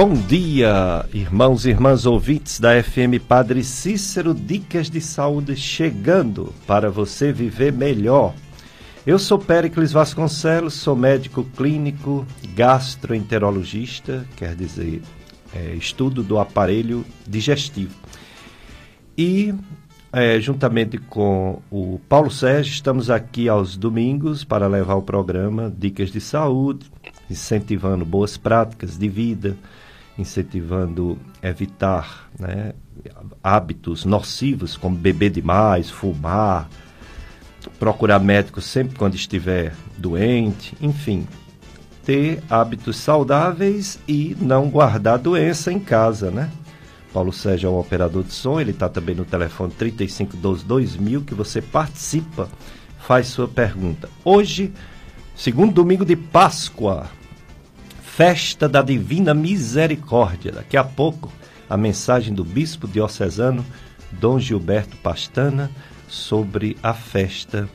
Bom dia, irmãos e irmãs ouvintes da FM Padre Cícero, dicas de saúde chegando para você viver melhor. Eu sou Péricles Vasconcelos, sou médico clínico, gastroenterologista, quer dizer, é, estudo do aparelho digestivo. E, é, juntamente com o Paulo Sérgio, estamos aqui aos domingos para levar o programa Dicas de Saúde, incentivando boas práticas de vida, incentivando evitar né, hábitos nocivos como beber demais, fumar, procurar médico sempre quando estiver doente, enfim, ter hábitos saudáveis e não guardar doença em casa, né? Paulo Sérgio é um operador de som, ele está também no telefone 3512-2000, que você participa, faz sua pergunta. Hoje, segundo domingo de Páscoa, festa da Divina Misericórdia. Daqui a pouco, a mensagem do bispo diocesano Dom Gilberto Pastana sobre a festa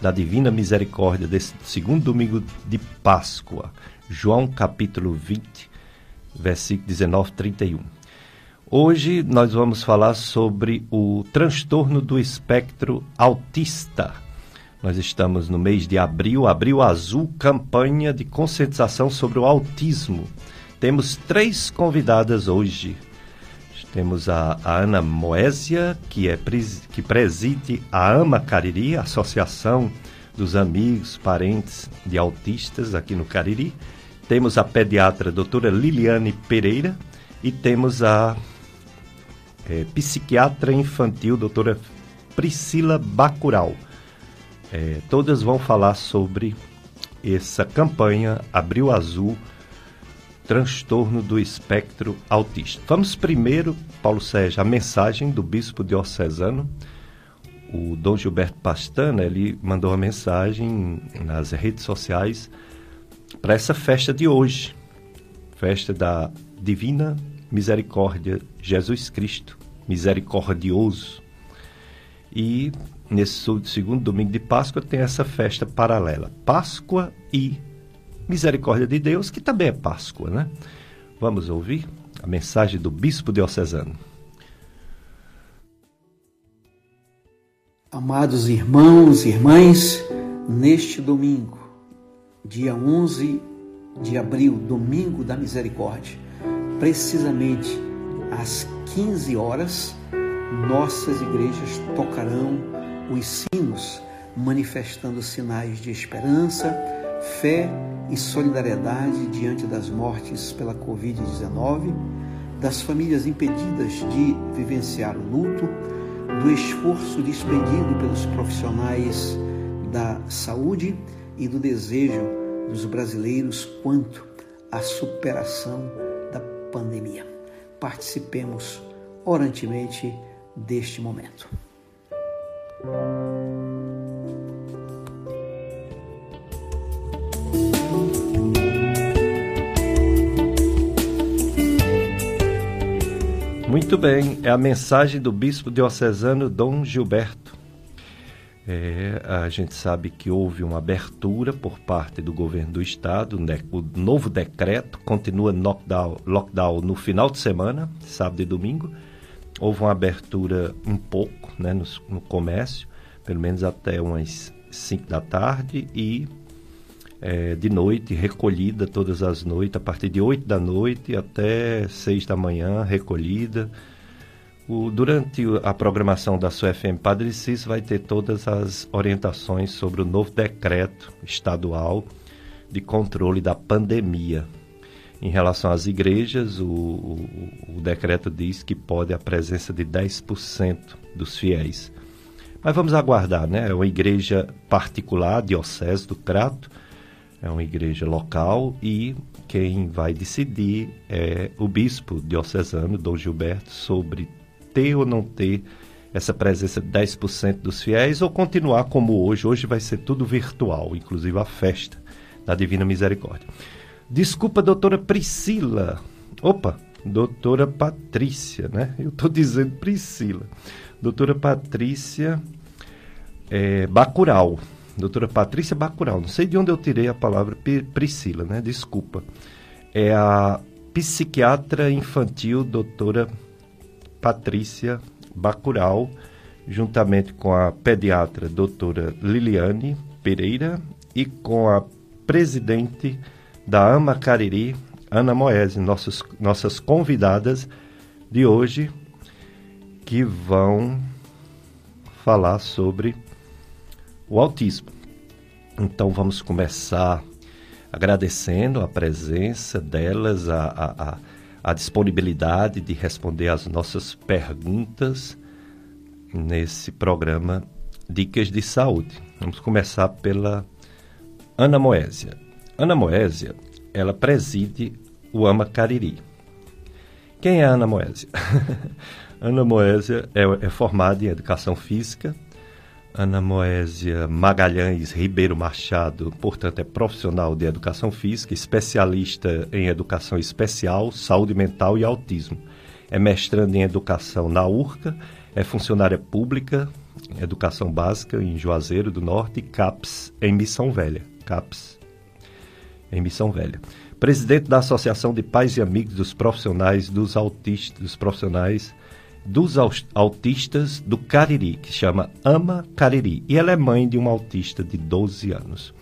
da Divina Misericórdia desse segundo domingo de Páscoa. João capítulo 20, versículo 19, 31. Hoje nós vamos falar sobre o transtorno do espectro autista. Nós estamos no mês de abril, abril azul, campanha de conscientização sobre o autismo. Temos três convidadas hoje. Temos a, a Ana Moésia, que, é, que preside a AMA Cariri, Associação dos Amigos, Parentes de Autistas aqui no Cariri. Temos a pediatra doutora Liliane Pereira e temos a é, psiquiatra infantil doutora Priscila Bacural. É, todas vão falar sobre essa campanha Abril Azul, transtorno do espectro autista. Vamos primeiro, Paulo Sérgio, a mensagem do bispo diocesano, o Dom Gilberto Pastana, ele mandou uma mensagem nas redes sociais para essa festa de hoje, festa da Divina Misericórdia Jesus Cristo, misericordioso. E nesse segundo domingo de Páscoa tem essa festa paralela, Páscoa e Misericórdia de Deus, que também é Páscoa, né? Vamos ouvir a mensagem do bispo diocesano. Amados irmãos e irmãs, neste domingo, dia 11 de abril, domingo da misericórdia, precisamente às 15 horas, nossas igrejas tocarão os sinos, manifestando sinais de esperança, fé e solidariedade diante das mortes pela Covid-19, das famílias impedidas de vivenciar o luto, do esforço despendido pelos profissionais da saúde e do desejo dos brasileiros quanto à superação da pandemia. Participemos orantemente deste momento. Muito bem, é a mensagem do bispo diocesano Dom Gilberto. É, a gente sabe que houve uma abertura por parte do governo do estado, né, o novo decreto continua lockdown, lockdown no final de semana, sábado e domingo. Houve uma abertura um pouco né, no, no comércio, pelo menos até umas 5 da tarde, e é, de noite, recolhida todas as noites, a partir de 8 da noite até 6 da manhã, recolhida. O, durante a programação da sua FM Padre Cis vai ter todas as orientações sobre o novo decreto estadual de controle da pandemia. Em relação às igrejas, o, o, o decreto diz que pode a presença de 10% dos fiéis. Mas vamos aguardar, né? É uma igreja particular, Diocese do Crato, é uma igreja local e quem vai decidir é o bispo diocesano, Dom Gilberto, sobre ter ou não ter essa presença de 10% dos fiéis ou continuar como hoje. Hoje vai ser tudo virtual, inclusive a festa da Divina Misericórdia. Desculpa, doutora Priscila. Opa, doutora Patrícia, né? Eu estou dizendo Priscila. Doutora Patrícia é, Bacural doutora Patrícia Bacural. Não sei de onde eu tirei a palavra Priscila, né? Desculpa. É a psiquiatra infantil, doutora Patrícia Bacural, juntamente com a pediatra doutora Liliane Pereira e com a presidente da AMA Cariri, Ana Moese, nossos, nossas convidadas de hoje, que vão falar sobre o autismo. Então vamos começar agradecendo a presença delas, a, a, a, a disponibilidade de responder às nossas perguntas nesse programa Dicas de Saúde. Vamos começar pela Ana Moésia. Ana Moésia, ela preside o AMA Cariri. Quem é Ana Moésia? Ana Moésia é, é formada em Educação Física, Ana Moésia Magalhães Ribeiro Machado, portanto, é profissional de educação física, especialista em educação especial, saúde mental e autismo. É mestrando em educação na URCA, é funcionária pública, educação básica em Juazeiro do Norte e CAPS em Missão Velha. CAPS em Missão Velha. Presidente da Associação de Pais e Amigos dos Profissionais dos Autistas, dos Profissionais dos autistas do Cariri, que chama Ama Cariri. E ela é mãe de uma autista de 12 anos.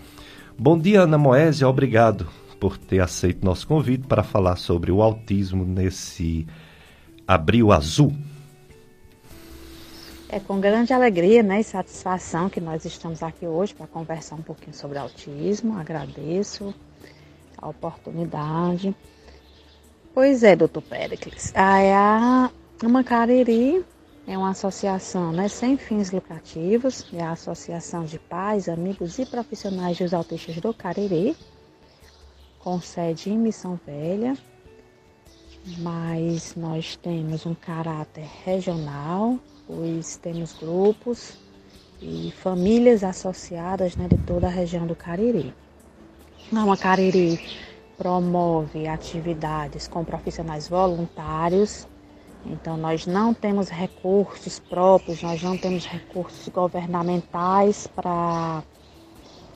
Bom dia, Ana Moésia. Obrigado por ter aceito nosso convite para falar sobre o autismo nesse abril azul. É com grande alegria né, e satisfação que nós estamos aqui hoje para conversar um pouquinho sobre autismo. Agradeço a oportunidade. Pois é, doutor Pericles. A, uma Cariri é uma associação né, sem fins lucrativos, é a Associação de Pais, Amigos e Profissionais dos Autistas do Cariri, com sede em Missão Velha, mas nós temos um caráter regional, pois temos grupos e famílias associadas né, de toda a região do Cariri. A Cariri promove atividades com profissionais voluntários. Então, nós não temos recursos próprios, nós não temos recursos governamentais para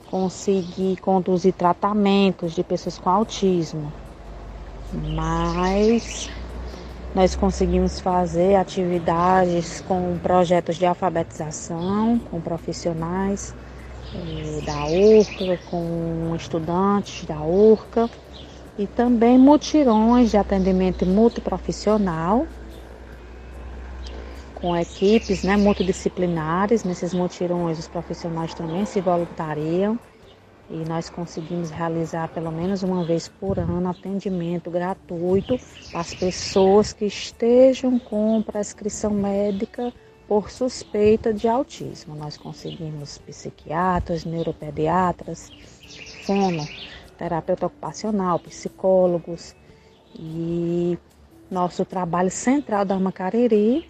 conseguir conduzir tratamentos de pessoas com autismo, mas nós conseguimos fazer atividades com projetos de alfabetização, com profissionais da URCA, com estudantes da URCA e também mutirões de atendimento multiprofissional com equipes né, multidisciplinares. Nesses mutirões, os profissionais também se voluntariam e nós conseguimos realizar pelo menos uma vez por ano atendimento gratuito para as pessoas que estejam com prescrição médica por suspeita de autismo. Nós conseguimos psiquiatras, neuropediatras, fono, terapeuta ocupacional, psicólogos e nosso trabalho central da Macariri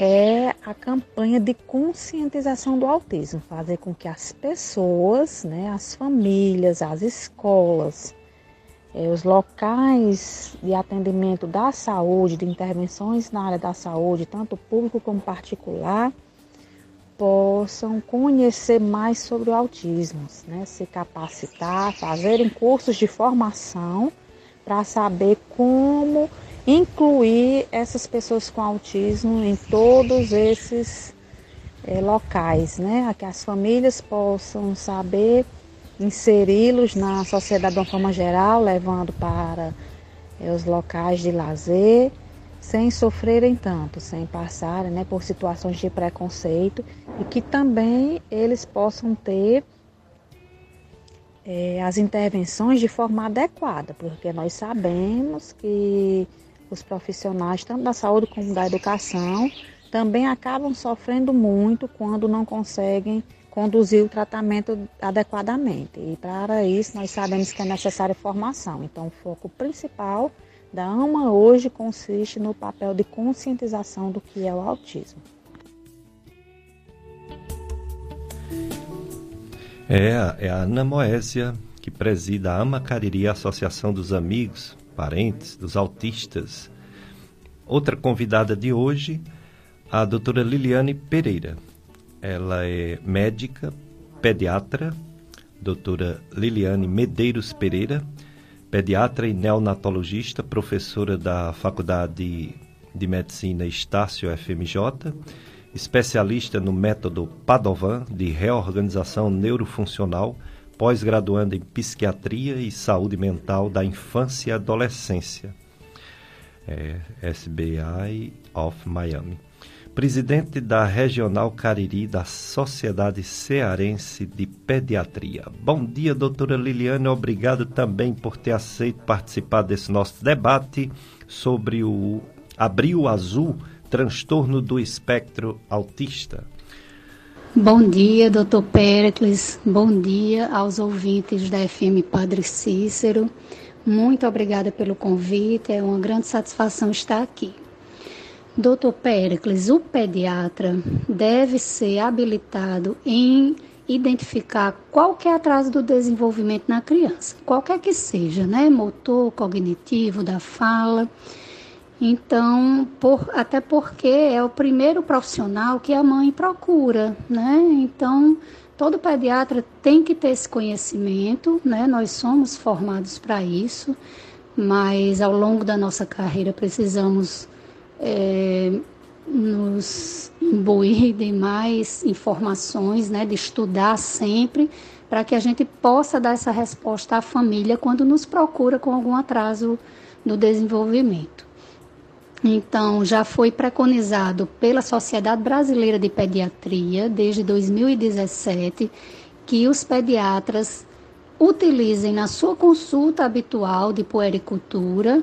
é a campanha de conscientização do autismo, fazer com que as pessoas, né, as famílias, as escolas, é, os locais de atendimento da saúde, de intervenções na área da saúde, tanto público como particular, possam conhecer mais sobre o autismo, né, se capacitar, fazerem cursos de formação para saber como incluir essas pessoas com autismo em todos esses é, locais, né? Que as famílias possam saber inseri-los na sociedade de uma forma geral, levando para é, os locais de lazer, sem sofrerem tanto, sem passarem né, por situações de preconceito e que também eles possam ter é, as intervenções de forma adequada, porque nós sabemos que os profissionais, tanto da saúde como da educação, também acabam sofrendo muito quando não conseguem conduzir o tratamento adequadamente. E para isso nós sabemos que é necessária formação. Então o foco principal da AMA hoje consiste no papel de conscientização do que é o autismo. É, é a Ana Moésia que presida a AMA Cariri, a Associação dos Amigos parentes, dos autistas. Outra convidada de hoje, a doutora Liliane Pereira. Ela é médica, pediatra, doutora Liliane Medeiros Pereira, pediatra e neonatologista, professora da Faculdade de Medicina Estácio FMJ, especialista no método Padovan de reorganização neurofuncional, pós-graduando em psiquiatria e saúde mental da infância e adolescência, é, SBI of Miami presidente da Regional Cariri da Sociedade Cearense de Pediatria. Bom dia, doutora Liliane. Obrigado também por ter aceito participar desse nosso debate sobre o Abril Azul, transtorno do espectro autista. Bom dia, doutor Pericles. Bom dia aos ouvintes da FM Padre Cícero. Muito obrigada pelo convite. É uma grande satisfação estar aqui. Doutor Pericles, o pediatra deve ser habilitado em identificar qualquer atraso do desenvolvimento na criança, qualquer que seja, né? Motor, cognitivo, da fala. Então, por, até porque é o primeiro profissional que a mãe procura, né? Então, todo pediatra tem que ter esse conhecimento, né? Nós somos formados para isso, mas ao longo da nossa carreira precisamos é, nos imbuir de mais informações, né, de estudar sempre, para que a gente possa dar essa resposta à família quando nos procura com algum atraso no desenvolvimento. Então, já foi preconizado pela Sociedade Brasileira de Pediatria, desde 2017, que os pediatras utilizem na sua consulta habitual de puericultura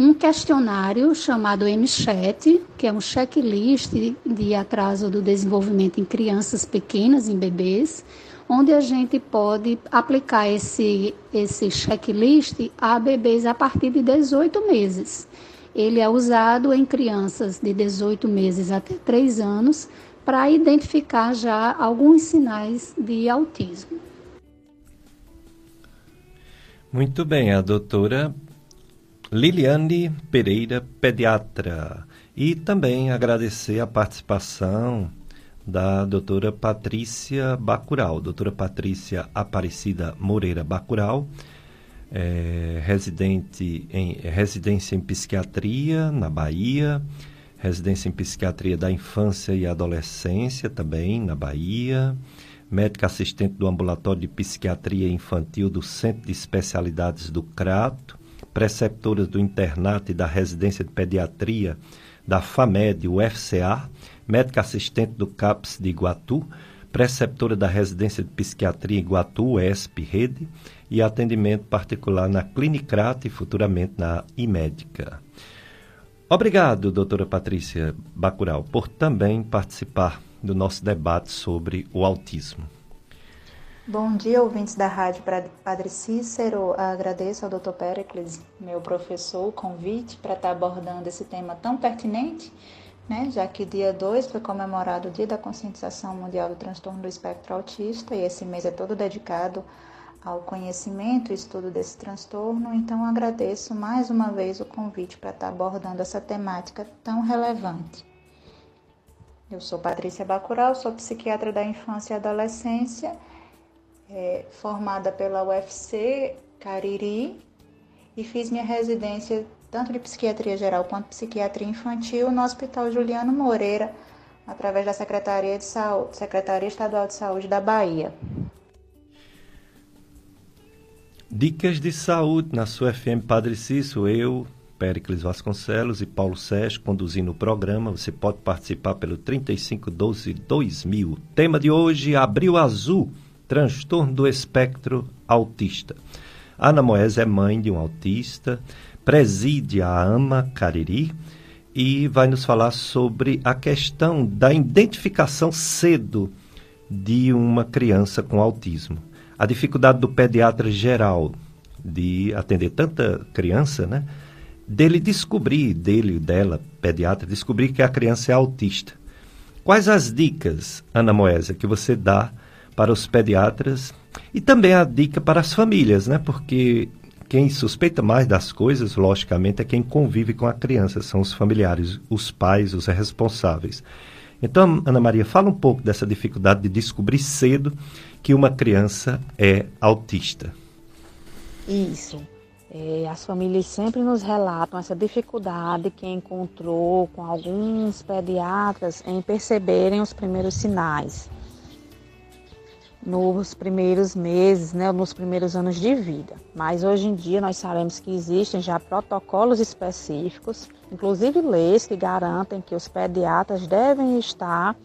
um questionário chamado MCHAT, que é um checklist de atraso do desenvolvimento em crianças pequenas, em bebês, onde a gente pode aplicar esse, esse checklist a bebês a partir de 18 meses. Ele é usado em crianças de 18 meses até 3 anos para identificar já alguns sinais de autismo. Muito bem, a doutora Liliane Pereira, pediatra. E também agradecer a participação da doutora Patrícia Bacural, doutora Patrícia Aparecida Moreira Bacural, é, residente em, residência em psiquiatria na Bahia, residência em psiquiatria da infância e adolescência também na Bahia, médica assistente do ambulatório de psiquiatria infantil do Centro de Especialidades do Crato, preceptoras do internato e da residência de pediatria da FAMED, UFCA, médica assistente do CAPS de Iguatu, preceptora da residência de psiquiatria Iguatu, ESP Rede, e atendimento particular na Clinicrata e futuramente na Imédica. Obrigado, doutora Patrícia Bacural, por também participar do nosso debate sobre o autismo. Bom dia, ouvintes da Rádio Padre Cícero. Agradeço ao Dr. Pericles, meu professor, o convite para estar abordando esse tema tão pertinente, né? já que dia 2 foi comemorado o Dia da Conscientização Mundial do Transtorno do Espectro Autista e esse mês é todo dedicado ao conhecimento e estudo desse transtorno. Então, agradeço mais uma vez o convite para estar abordando essa temática tão relevante. Eu sou Patrícia Bacural, sou psiquiatra da infância e adolescência é, formada pela UFC Cariri e fiz minha residência tanto de psiquiatria geral quanto psiquiatria infantil no Hospital Juliano Moreira, através da Secretaria de Saúde, Secretaria Estadual de Saúde da Bahia. Dicas de saúde na sua FM Padre Cício, eu, Péricles Vasconcelos e Paulo Sérgio conduzindo o programa. Você pode participar pelo 3512 2000. Tema de hoje: Abril Azul transtorno do espectro autista. Ana Moés é mãe de um autista, preside a AMA Cariri e vai nos falar sobre a questão da identificação cedo de uma criança com autismo. A dificuldade do pediatra geral de atender tanta criança, né? Dele descobrir, dele, dela, pediatra, descobrir que a criança é autista. Quais as dicas, Ana Moesa, que você dá para os pediatras e também a dica para as famílias, né? Porque quem suspeita mais das coisas, logicamente, é quem convive com a criança, são os familiares, os pais, os responsáveis. Então, Ana Maria, fala um pouco dessa dificuldade de descobrir cedo que uma criança é autista. Isso. É, as famílias sempre nos relatam essa dificuldade que encontrou com alguns pediatras em perceberem os primeiros sinais nos primeiros meses, né, nos primeiros anos de vida. Mas hoje em dia nós sabemos que existem já protocolos específicos, inclusive leis que garantem que os pediatras devem estar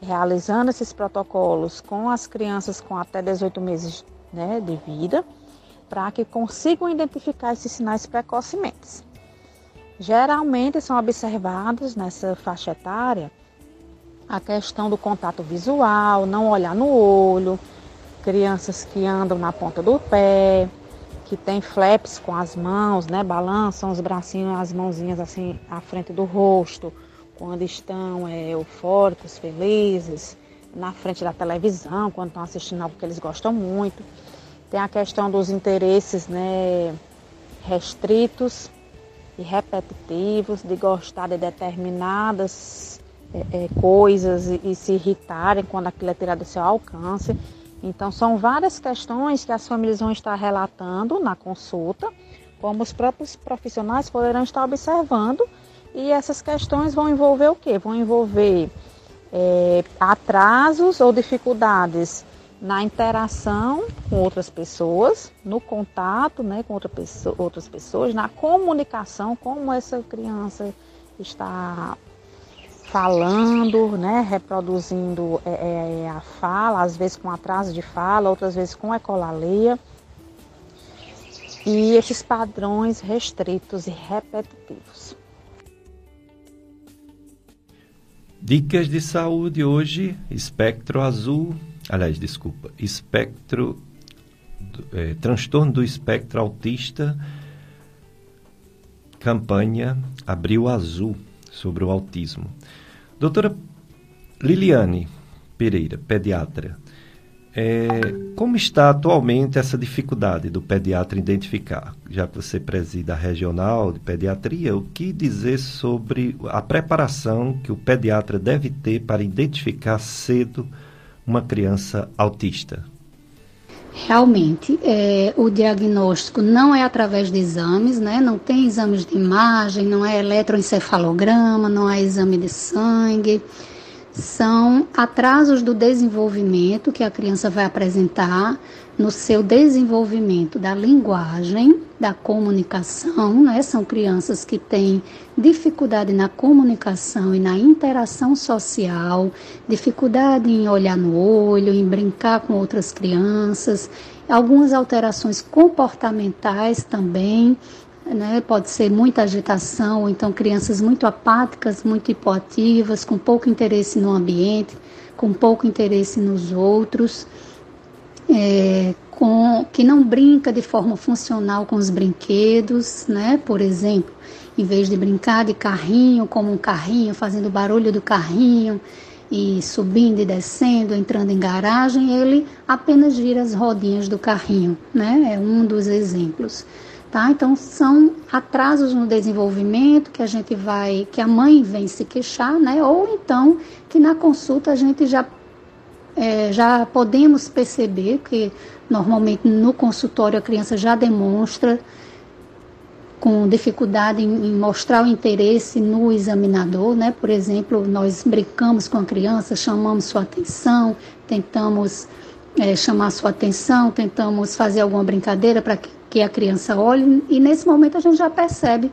realizando esses protocolos com as crianças com até 18 meses né, de vida, para que consigam identificar esses sinais precocemente. Geralmente são observados nessa faixa etária a questão do contato visual, não olhar no olho, crianças que andam na ponta do pé, que tem flaps com as mãos, né, balançam os bracinhos, as mãozinhas assim à frente do rosto, quando estão é, eufóricos, felizes, na frente da televisão, quando estão assistindo algo que eles gostam muito. Tem a questão dos interesses né, restritos e repetitivos, de gostar de determinadas é, é, coisas e, e, se irritarem quando aquilo é tirado do seu alcance. Então, são várias questões que as famílias vão estar relatando na consulta, como os próprios profissionais poderão estar observando, e essas questões vão envolver o quê? Vão envolver é, atrasos ou dificuldades na interação com outras pessoas, no contato né, com outra pessoa, outras pessoas, na comunicação, como essa criança está falando, né, reproduzindo é, é, a fala, às vezes com atraso de fala, outras vezes com ecolalia. E esses padrões restritos e repetitivos. Dicas de saúde hoje, espectro azul, aliás, desculpa, espectro, é, transtorno do espectro autista, campanha Abril Azul sobre o autismo. Doutora Liliane Pereira, pediatra, é, como está atualmente essa dificuldade do pediatra identificar? Já que você presida a regional de pediatria, o que dizer sobre a preparação que o pediatra deve ter para identificar cedo uma criança autista? Realmente, é, o diagnóstico não é através de exames, né? Não tem exames de imagem, não é eletroencefalograma, não é exame de sangue. São atrasos do desenvolvimento que a criança vai apresentar no seu desenvolvimento da linguagem, da comunicação, né? São crianças que têm dificuldade na comunicação e na interação social, dificuldade em olhar no olho, em brincar com outras crianças, algumas alterações comportamentais também, né? Pode ser muita agitação, ou então crianças muito apáticas, muito hipoativas, com pouco interesse no ambiente, com pouco interesse nos outros é, com, que não brinca de forma funcional com os brinquedos, né? Por exemplo, em vez de brincar de carrinho, como um carrinho, fazendo barulho do carrinho e subindo e descendo, entrando em garagem, ele apenas gira as rodinhas do carrinho, né? É um dos exemplos. Tá? Então são atrasos no desenvolvimento que a gente vai, que a mãe vem se queixar, né? Ou então que na consulta a gente já é, já podemos perceber que normalmente no consultório a criança já demonstra com dificuldade em, em, mostrar o interesse no examinador, né? Por exemplo, nós brincamos com a criança, chamamos sua atenção, tentamos é, chamar sua atenção, tentamos fazer alguma brincadeira para que, que a criança olhe e nesse momento a gente já percebe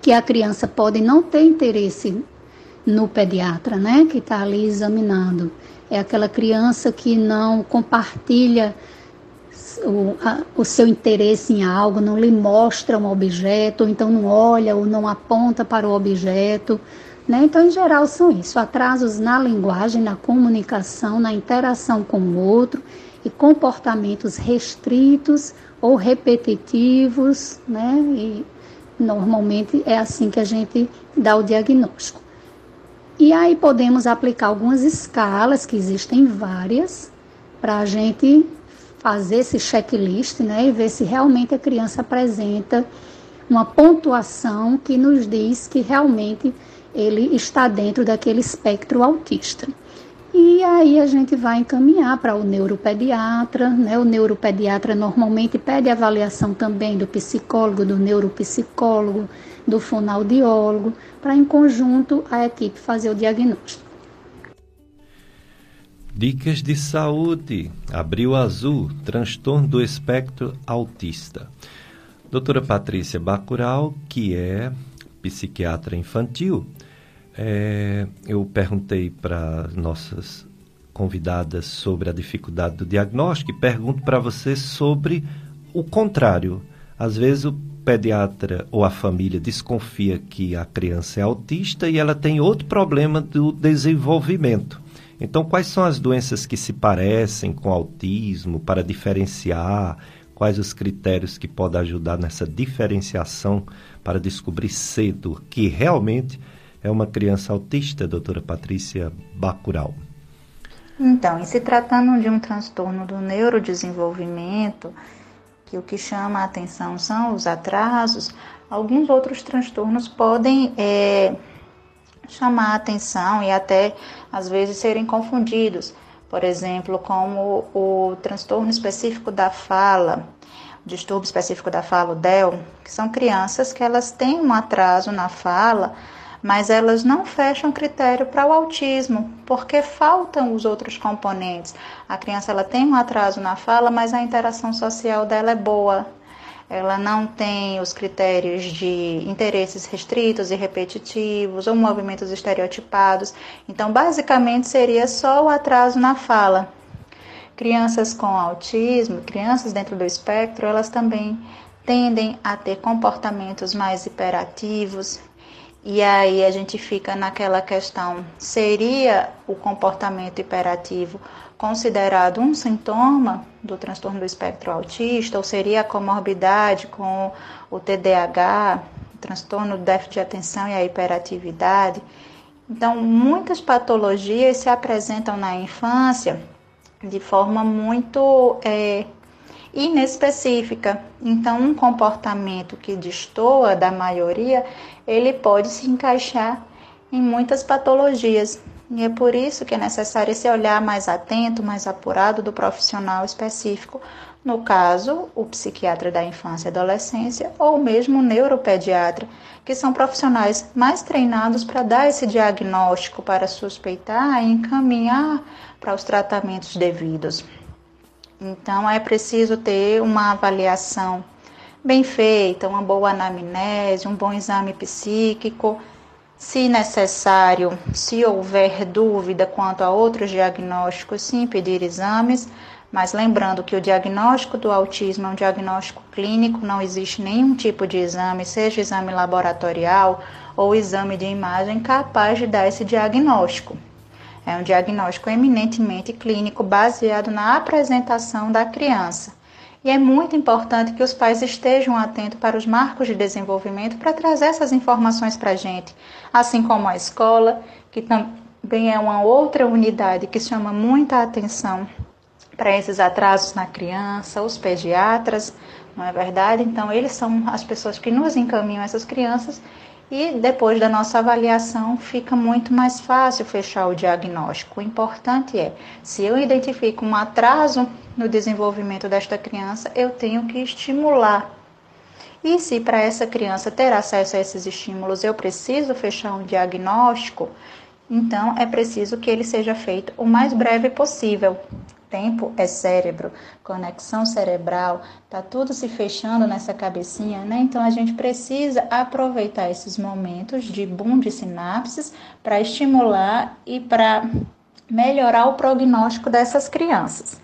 que a criança pode não ter interesse no pediatra, né? Que está ali examinando é aquela criança que não compartilha o, a, o, seu interesse em algo, não lhe mostra um objeto, ou então não olha ou não aponta para o objeto. Né? Então, em geral, são isso: atrasos na linguagem, na comunicação, na interação com o outro e comportamentos restritos ou repetitivos, né? E normalmente é assim que a gente dá o diagnóstico. E aí podemos aplicar algumas escalas, que existem várias, para a gente fazer esse checklist né, e ver se realmente a criança apresenta uma pontuação que nos diz que realmente ele está dentro daquele espectro autista. E aí a gente vai encaminhar para o neuropediatra, né? O neuropediatra normalmente pede avaliação também do psicólogo, do neuropsicólogo, do fonoaudiólogo, para em conjunto a equipe fazer o diagnóstico. Dicas de saúde. Abril Azul, transtorno do espectro autista. Doutora Patrícia Bacural, que é psiquiatra infantil, é, eu perguntei para nossas convidadas sobre a dificuldade do diagnóstico e pergunto para você sobre o contrário. Às vezes o pediatra ou a família desconfia que a criança é autista e ela tem outro problema do desenvolvimento. Então, quais são as doenças que se parecem com autismo para diferenciar? Quais os critérios que podem ajudar nessa diferenciação para descobrir cedo que realmente é uma criança autista, doutora Patrícia Bacural? Então, em se tratando de um transtorno do neurodesenvolvimento, que o que chama a atenção são os atrasos, alguns outros transtornos podem é, chamar a atenção e até às vezes serem confundidos. Por exemplo, como o transtorno específico da fala, o distúrbio específico da fala, o DEL, que são crianças que elas têm um atraso na fala mas elas não fecham critério para o autismo, porque faltam os outros componentes. A criança ela tem um atraso na fala, mas a interação social dela é boa. Ela não tem os critérios de interesses restritos e repetitivos ou movimentos estereotipados. Então, basicamente, seria só o atraso na fala. Crianças com autismo, crianças dentro do espectro, elas também tendem a ter comportamentos mais hiperativos, e aí a gente fica naquela questão: seria o comportamento hiperativo considerado um sintoma do transtorno do espectro autista, ou seria a comorbidade com o TDAH, o transtorno do déficit de atenção e a hiperatividade? Então, muitas patologias se apresentam na infância de forma muito é, inespecífica. Então, um comportamento que destoa da maioria, ele pode se encaixar em muitas patologias. E é por isso que é necessário esse olhar mais atento, mais apurado do profissional específico, no caso, o psiquiatra da infância e adolescência ou mesmo o neuropediatra, que são profissionais mais treinados para dar esse diagnóstico, para suspeitar e encaminhar para os tratamentos devidos. Então é preciso ter uma avaliação bem feita, uma boa anamnese, um bom exame psíquico. Se necessário, se houver dúvida quanto a outros diagnósticos, sim pedir exames, mas lembrando que o diagnóstico do autismo é um diagnóstico clínico, não existe nenhum tipo de exame, seja exame laboratorial ou exame de imagem, capaz de dar esse diagnóstico. É um diagnóstico eminentemente clínico baseado na apresentação da criança. E é muito importante que os pais estejam atentos para os marcos de desenvolvimento para trazer essas informações para a gente, assim como a escola, que também é uma outra unidade que chama muita atenção para esses atrasos na criança, os pediatras, não é verdade? Então, eles são as pessoas que nos encaminham essas crianças e depois da nossa avaliação fica muito mais fácil fechar o diagnóstico. O importante é, se eu identifico um atraso no desenvolvimento desta criança, eu tenho que estimular. E se para essa criança ter acesso a esses estímulos eu preciso fechar um diagnóstico, então é preciso que ele seja feito o mais breve possível tempo é cérebro, conexão cerebral, tá tudo se fechando nessa cabecinha, né? Então a gente precisa aproveitar esses momentos de boom de sinapses para estimular e para melhorar o prognóstico dessas crianças.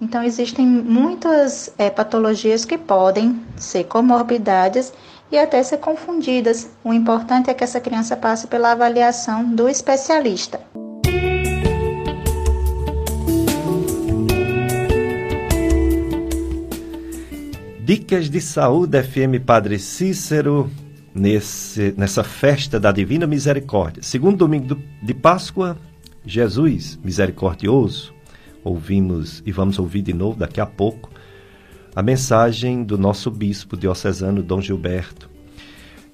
Então existem muitas é, patologias que podem ser comorbidades e até ser confundidas. O importante é que essa criança passe pela avaliação do especialista. Dicas de Saúde FM Padre Cícero, nesse, nessa festa da Divina Misericórdia. Segundo domingo do, de Páscoa, Jesus misericordioso. Ouvimos e vamos ouvir de novo daqui a pouco a mensagem do nosso bispo diocesano, Dom Gilberto.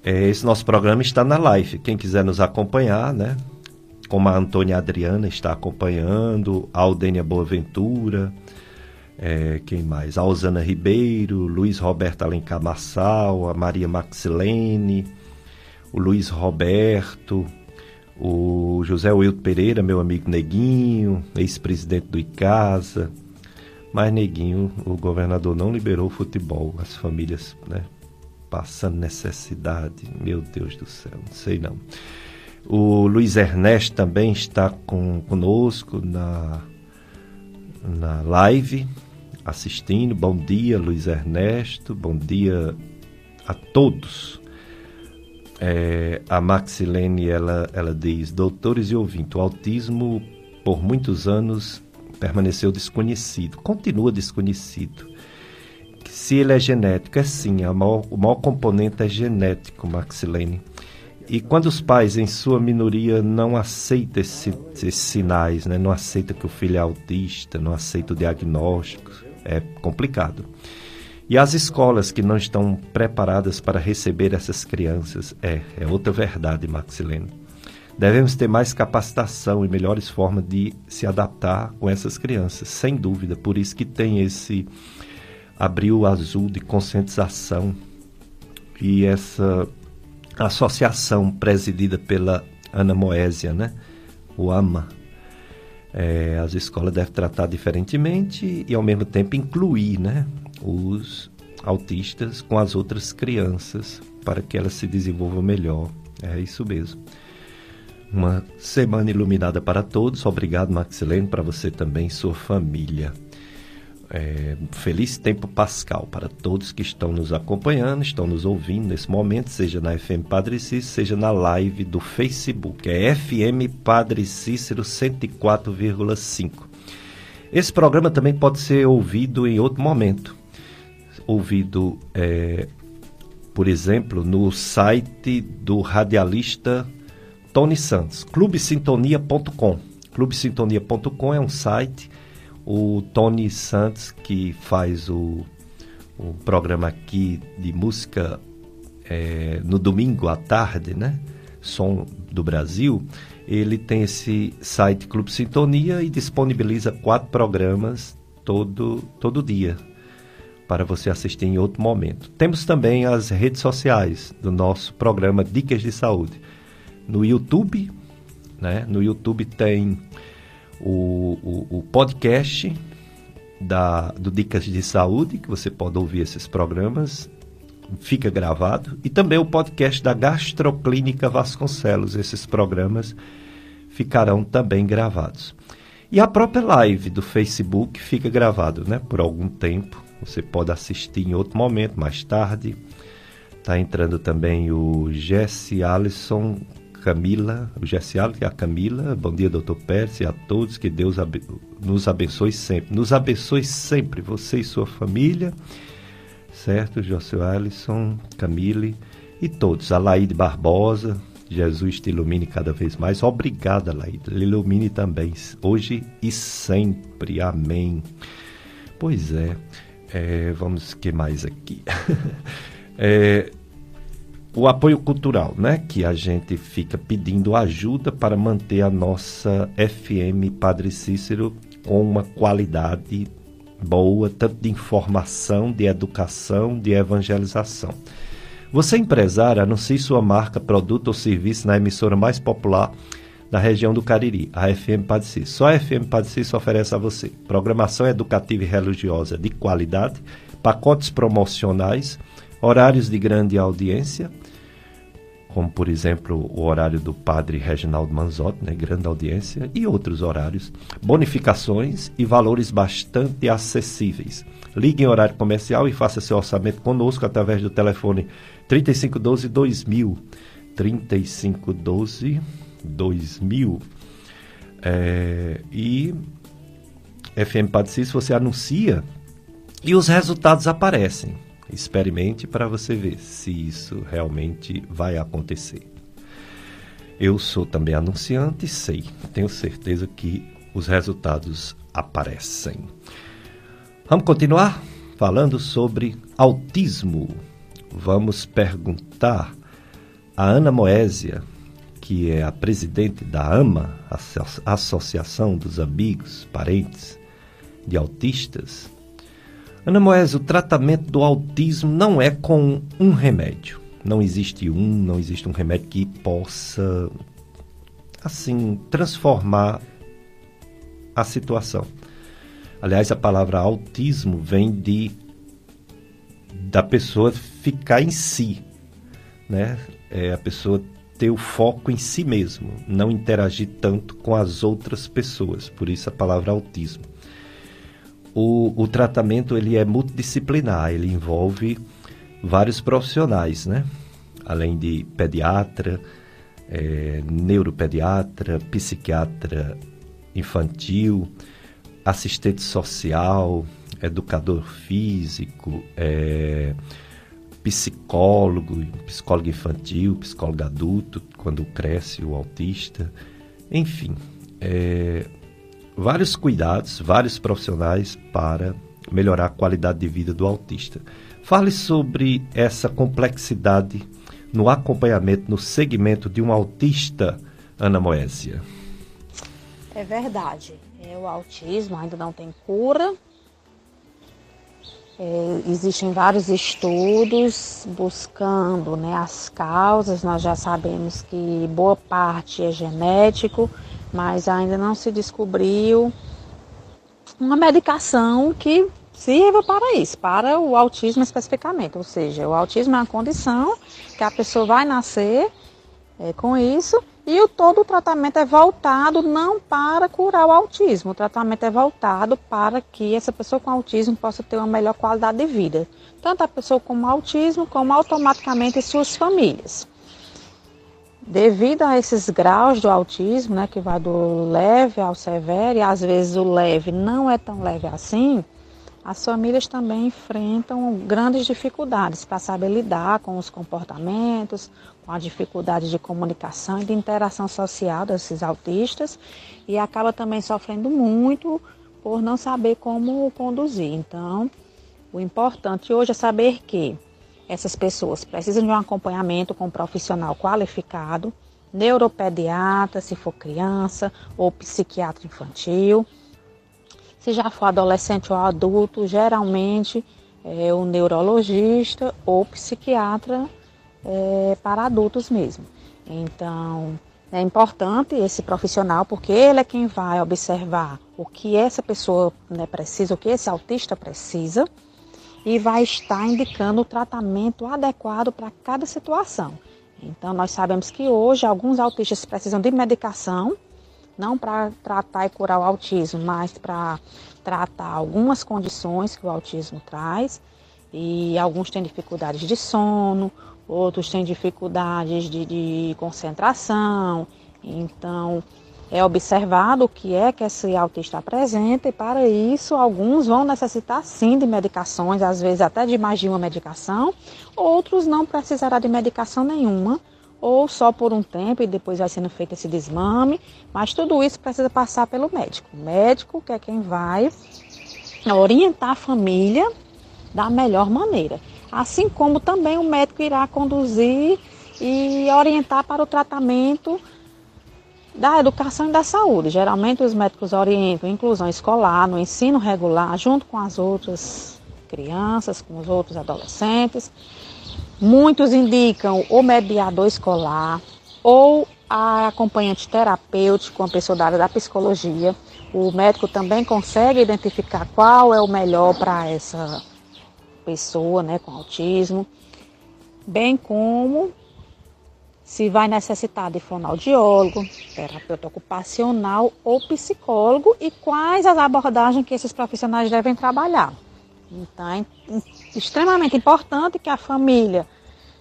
É, esse nosso programa está na live. Quem quiser nos acompanhar, né? como a Antônia Adriana está acompanhando, a Aldênia Boaventura, é, quem mais? A Osana Ribeiro, Luiz Roberto Alencar Massal, a Maria Maxilene, o Luiz Roberto, o José Wilton Pereira, meu amigo Neguinho, ex-presidente do ICASA. Mas Neguinho, o governador não liberou o futebol, as famílias, né? Passando necessidade, meu Deus do céu, não sei não. O Luiz Ernesto também está com, conosco na, na live, assistindo. Bom dia, Luiz Ernesto. Bom dia a todos. É, a Maxilene, ela, ela diz, doutores e ouvintes, o autismo por muitos anos permaneceu desconhecido, continua desconhecido. Se ele é genético, é sim, maior, o maior componente é genético, Maxilene. E quando os pais, em sua minoria, não aceitam esse, esses sinais, né? não aceita que o filho é autista, não aceita o diagnóstico, é complicado. E as escolas que não estão preparadas para receber essas crianças, é, é outra verdade, Maxilene. Devemos ter mais capacitação e melhores formas de se adaptar com essas crianças, sem dúvida. Por isso que tem esse abril azul de conscientização e essa associação presidida pela Ana Moésia, né? O AMA. É, as escolas devem tratar diferentemente e ao mesmo tempo incluir, né? Os autistas com as outras crianças para que elas se desenvolvam melhor. É isso mesmo. Uma semana iluminada para todos. Obrigado, Maxilene, para você também e sua família. É, feliz tempo pascal para todos que estão nos acompanhando, estão nos ouvindo nesse momento, seja na FM Padre Cícero, seja na live do Facebook, é FM Padre Cícero 104,5. Esse programa também pode ser ouvido em outro momento, ouvido, é, por exemplo, no site do radialista Tony Santos, clubesintonia.com. Clubesintonia.com é um site o Tony Santos, que faz o, o programa aqui de música é, no domingo à tarde, né? Som do Brasil, ele tem esse site Clube Sintonia e disponibiliza quatro programas todo, todo dia para você assistir em outro momento. Temos também as redes sociais do nosso programa Dicas de Saúde. No YouTube, né? No YouTube tem o, o, o podcast da, do Dicas de Saúde, que você pode ouvir esses programas, fica gravado, e também o podcast da Gastroclínica Vasconcelos, esses programas ficarão também gravados. E a própria live do Facebook fica gravado, né, por algum tempo. Você pode assistir em outro momento, mais tarde. Está entrando também o Jesse Alisson Camila, o Gessialo e a Camila. Bom dia, doutor Pérez, e a todos. Que Deus nos abençoe sempre. Nos abençoe sempre, você e sua família. Certo? José Alisson, Camille e todos. A Laide Barbosa, Jesus te ilumine cada vez mais. Obrigada. Ele ilumine também, hoje e sempre. Amém. Pois é. é vamos, que mais aqui? é, o apoio cultural, né? Que a gente fica pedindo ajuda para manter a nossa FM Padre Cícero com uma qualidade boa, tanto de informação, de educação, de evangelização. Você, empresário, anuncie sua marca, produto ou serviço na emissora mais popular da região do Cariri, a FM Padre Cícero. Só a FM Padre Cícero oferece a você programação educativa e religiosa de qualidade, pacotes promocionais, horários de grande audiência, como por exemplo o horário do padre Reginaldo Manzotti, né, grande audiência, e outros horários, bonificações e valores bastante acessíveis. Ligue em horário comercial e faça seu orçamento conosco através do telefone 3512 2000. 3512 2000. É, e FM Padre Cícero, você anuncia e os resultados aparecem. Experimente para você ver se isso realmente vai acontecer. Eu sou também anunciante e sei, tenho certeza que os resultados aparecem. Vamos continuar falando sobre autismo. Vamos perguntar a Ana Moésia, que é a presidente da AMA, Associação dos Amigos, Parentes de Autistas, Ana Moés, o tratamento do autismo não é com um remédio. Não existe um, não existe um remédio que possa, assim, transformar a situação. Aliás, a palavra autismo vem de da pessoa ficar em si, né? É a pessoa ter o foco em si mesmo, não interagir tanto com as outras pessoas. Por isso a palavra autismo. O, o tratamento ele é multidisciplinar, ele envolve vários profissionais, né? Além de pediatra, é, neuropediatra, psiquiatra infantil, assistente social, educador físico, é, psicólogo, psicólogo infantil, psicólogo adulto, quando cresce o autista, enfim, é, vários cuidados, vários profissionais para melhorar a qualidade de vida do autista. Fale sobre essa complexidade no acompanhamento, no segmento de um autista, Ana Moésia. É verdade. É, o autismo ainda não tem cura, é, existem vários estudos buscando né, as causas. Nós já sabemos que boa parte é genético, mas ainda não se descobriu uma medicação que sirva para isso, para o autismo especificamente. Ou seja, o autismo é uma condição que a pessoa vai nascer é, com isso e o, todo o tratamento é voltado não para curar o autismo, o tratamento é voltado para que essa pessoa com autismo possa ter uma melhor qualidade de vida. Tanto a pessoa com autismo, como automaticamente suas famílias. Devido a esses graus do autismo, né, que vai do leve ao severo, e às vezes o leve não é tão leve assim, as famílias também enfrentam grandes dificuldades para saber lidar com os comportamentos, com a dificuldade de comunicação e de interação social desses autistas e acaba também sofrendo muito por não saber como conduzir. Então, o importante hoje é saber que essas pessoas precisam de um acompanhamento com um profissional qualificado, neuropediatra, se for criança, ou psiquiatra infantil. Se já for adolescente ou adulto, geralmente é o neurologista ou psiquiatra é, para adultos mesmo. Então, é importante esse profissional, porque ele é quem vai observar o que essa pessoa né, precisa, o que esse autista precisa, e vai estar indicando o tratamento adequado para cada situação. Então, nós sabemos que hoje alguns autistas precisam de medicação, não para tratar e curar o autismo, mas para tratar algumas condições que o autismo traz. E alguns têm dificuldades de sono, outros têm dificuldades de, de concentração. Então, é observado o que é que esse autista apresenta e para isso alguns vão necessitar sim de medicações, às vezes até de mais de uma medicação, outros não precisará de medicação nenhuma ou só por um tempo e depois vai sendo feito esse desmame, mas tudo isso precisa passar pelo médico. O médico que é quem vai orientar a família da melhor maneira. Assim como também o médico irá conduzir e orientar para o tratamento da educação e da saúde. Geralmente os médicos orientam inclusão escolar, no ensino regular, junto com as outras crianças, com os outros adolescentes. Muitos indicam o mediador escolar ou a acompanhante terapêutico, uma pessoa da área da psicologia. O médico também consegue identificar qual é o melhor para essa pessoa né, com autismo, bem como se vai necessitar de fonoaudiólogo, terapeuta ocupacional ou psicólogo e quais as abordagens que esses profissionais devem trabalhar. Então, é extremamente importante que a família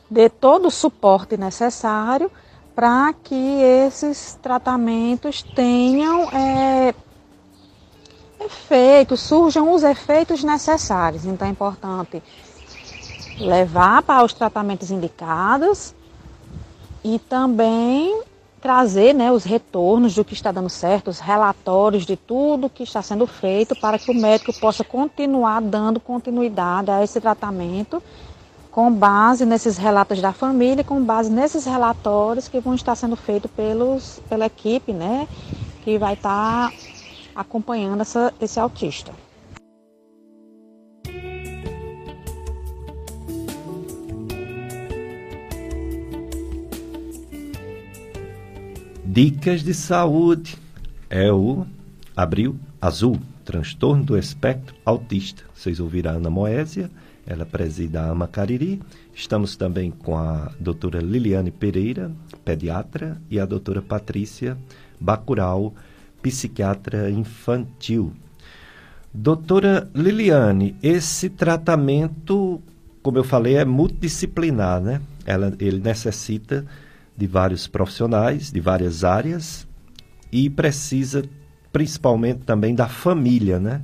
dê todo o suporte necessário para que esses tratamentos tenham é, efeitos, surjam os efeitos necessários. Então é importante levar para os tratamentos indicados e também trazer né, os retornos do que está dando certo, os relatórios de tudo que está sendo feito para que o médico possa continuar dando continuidade a esse tratamento com base nesses relatos da família, com base nesses relatórios que vão estar sendo feitos pelos, pela equipe, né, que vai estar acompanhando essa, esse autista. Dicas de saúde é o Abril Azul, transtorno do espectro autista. Vocês ouviram a Ana Moésia, ela presida a Amacariri. Estamos também com a doutora Liliane Pereira, pediatra, e a doutora Patrícia Bacural, psiquiatra infantil. Doutora Liliane, esse tratamento, como eu falei, é multidisciplinar, né? Ela, ele necessita de vários profissionais, de várias áreas, e precisa principalmente também da família, né?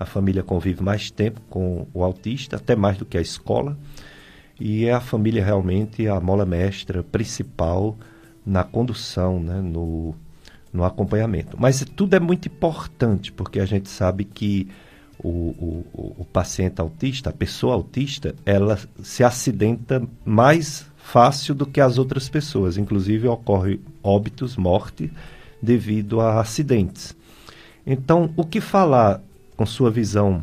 A família convive mais tempo com o autista, até mais do que a escola, e é a família realmente a mola mestra principal na condução, né? no, no acompanhamento. Mas tudo é muito importante, porque a gente sabe que o, o, o paciente autista, a pessoa autista, ela se acidenta mais fácil do que as outras pessoas. Inclusive, ocorre óbitos, morte, devido a acidentes. Então, o que falar com sua visão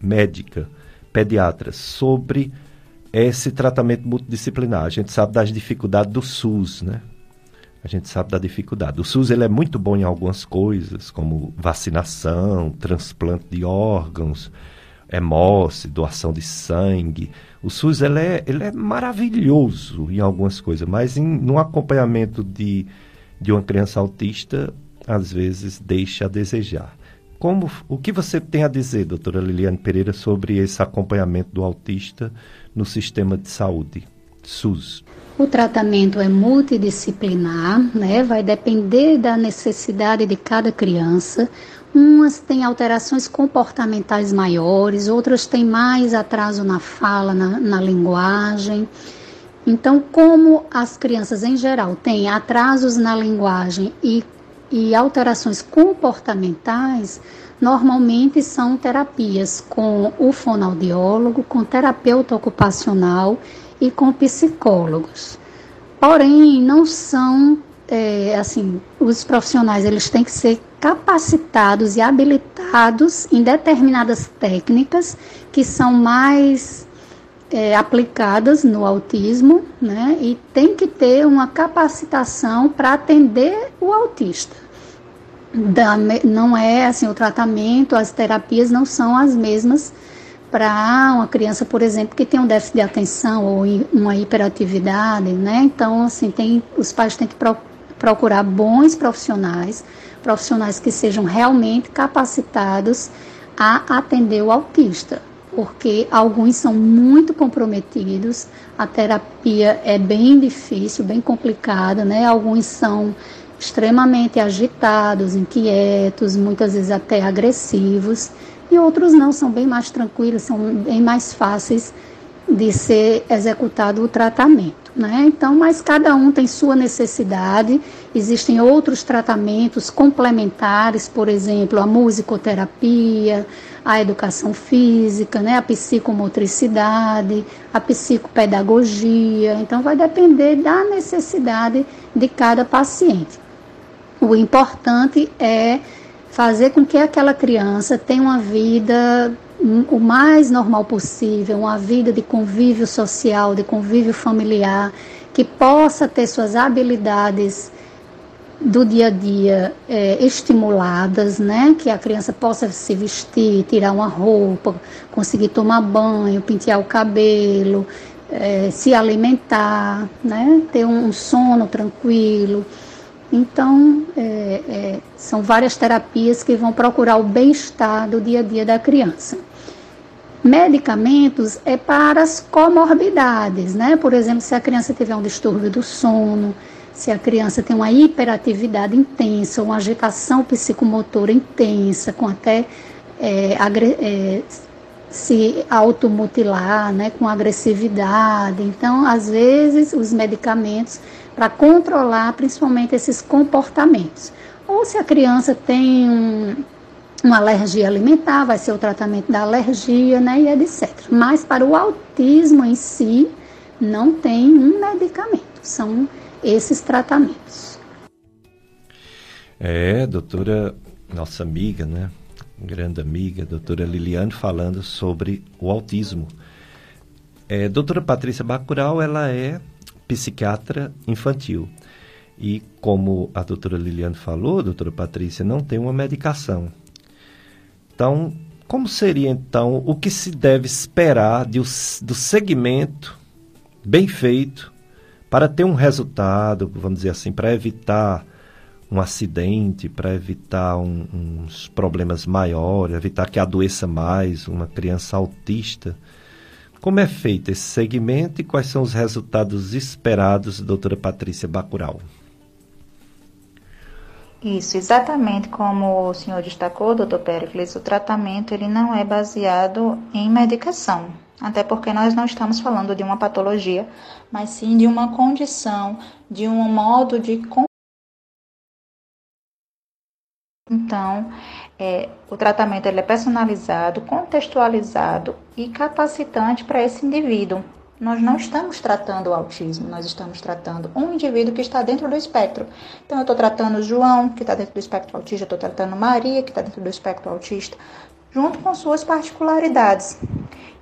médica, pediatra, sobre esse tratamento multidisciplinar? A gente sabe das dificuldades do SUS, né? A gente sabe da dificuldade. O SUS ele é muito bom em algumas coisas, como vacinação, transplante de órgãos, hemose, doação de sangue. O SUS ele é, ele é maravilhoso em algumas coisas, mas em, no acompanhamento de, de uma criança autista, às vezes deixa a desejar. Como, o que você tem a dizer, doutora Liliane Pereira, sobre esse acompanhamento do autista no sistema de saúde, SUS? O tratamento é multidisciplinar, né? vai depender da necessidade de cada criança. Umas têm alterações comportamentais maiores, outras têm mais atraso na fala, na, na linguagem. Então, como as crianças em geral têm atrasos na linguagem e, e alterações comportamentais, normalmente são terapias com o fonoaudiólogo, com terapeuta ocupacional e com psicólogos. Porém, não são é, assim, os profissionais eles têm que ser capacitados e habilitados em determinadas técnicas que são mais é, aplicadas no autismo, né? E tem que ter uma capacitação para atender o autista. Da, não é assim o tratamento, as terapias não são as mesmas para uma criança, por exemplo, que tem um déficit de atenção ou uma hiperatividade, né? Então, assim, tem, os pais têm que procurar bons profissionais, profissionais que sejam realmente capacitados a atender o autista, porque alguns são muito comprometidos, a terapia é bem difícil, bem complicada, né? Alguns são extremamente agitados, inquietos, muitas vezes até agressivos, e outros não, são bem mais tranquilos, são bem mais fáceis de ser executado o tratamento. Né? Então, mas cada um tem sua necessidade. Existem outros tratamentos complementares, por exemplo, a musicoterapia, a educação física, né? a psicomotricidade, a psicopedagogia. Então, vai depender da necessidade de cada paciente. O importante é fazer com que aquela criança tenha uma vida o mais normal possível, uma vida de convívio social, de convívio familiar, que possa ter suas habilidades do dia a dia é, estimuladas, né? Que a criança possa se vestir, tirar uma roupa, conseguir tomar banho, pentear o cabelo, é, se alimentar, né? Ter um sono tranquilo. Então, é, é, são várias terapias que vão procurar o bem-estar do dia a dia da criança. Medicamentos é para as comorbidades, né? Por exemplo, se a criança tiver um distúrbio do sono, se a criança tem uma hiperatividade intensa, uma agitação psicomotora intensa, com até é, é, se automutilar, né, com agressividade. Então, às vezes, os medicamentos para controlar principalmente esses comportamentos. Ou se a criança tem um, uma alergia alimentar, vai ser o tratamento da alergia, né, e etc. Mas para o autismo em si, não tem um medicamento, são esses tratamentos. É, doutora, nossa amiga, né? Grande amiga, doutora Liliane, falando sobre o autismo. É, doutora Patrícia Bacurau, ela é psiquiatra infantil. E como a doutora Liliane falou, doutora Patrícia, não tem uma medicação. Então, como seria então o que se deve esperar de, do segmento bem feito para ter um resultado, vamos dizer assim, para evitar um acidente, para evitar um, uns problemas maiores, evitar que adoeça mais uma criança autista? Como é feito esse segmento e quais são os resultados esperados, doutora Patrícia Bacurau? Isso, exatamente como o senhor destacou, doutor Pericles, o tratamento ele não é baseado em medicação, até porque nós não estamos falando de uma patologia, mas sim de uma condição, de um modo de então, é, o tratamento ele é personalizado, contextualizado e capacitante para esse indivíduo. Nós não estamos tratando o autismo, nós estamos tratando um indivíduo que está dentro do espectro. Então, eu estou tratando o João, que está dentro do espectro autista, eu estou tratando Maria, que está dentro do espectro autista, junto com suas particularidades.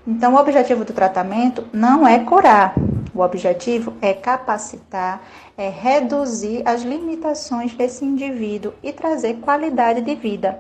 Então, o objetivo do tratamento não é curar, o objetivo é capacitar, é reduzir as limitações desse indivíduo e trazer qualidade de vida.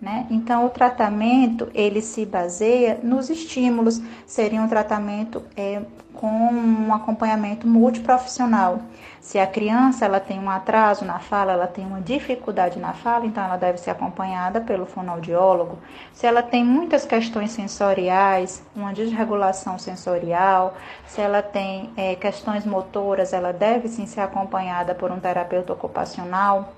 Né? Então, o tratamento ele se baseia nos estímulos. Seria um tratamento é, com um acompanhamento multiprofissional. Se a criança ela tem um atraso na fala, ela tem uma dificuldade na fala, então ela deve ser acompanhada pelo fonoaudiólogo. Se ela tem muitas questões sensoriais, uma desregulação sensorial, se ela tem é, questões motoras, ela deve sim ser acompanhada por um terapeuta ocupacional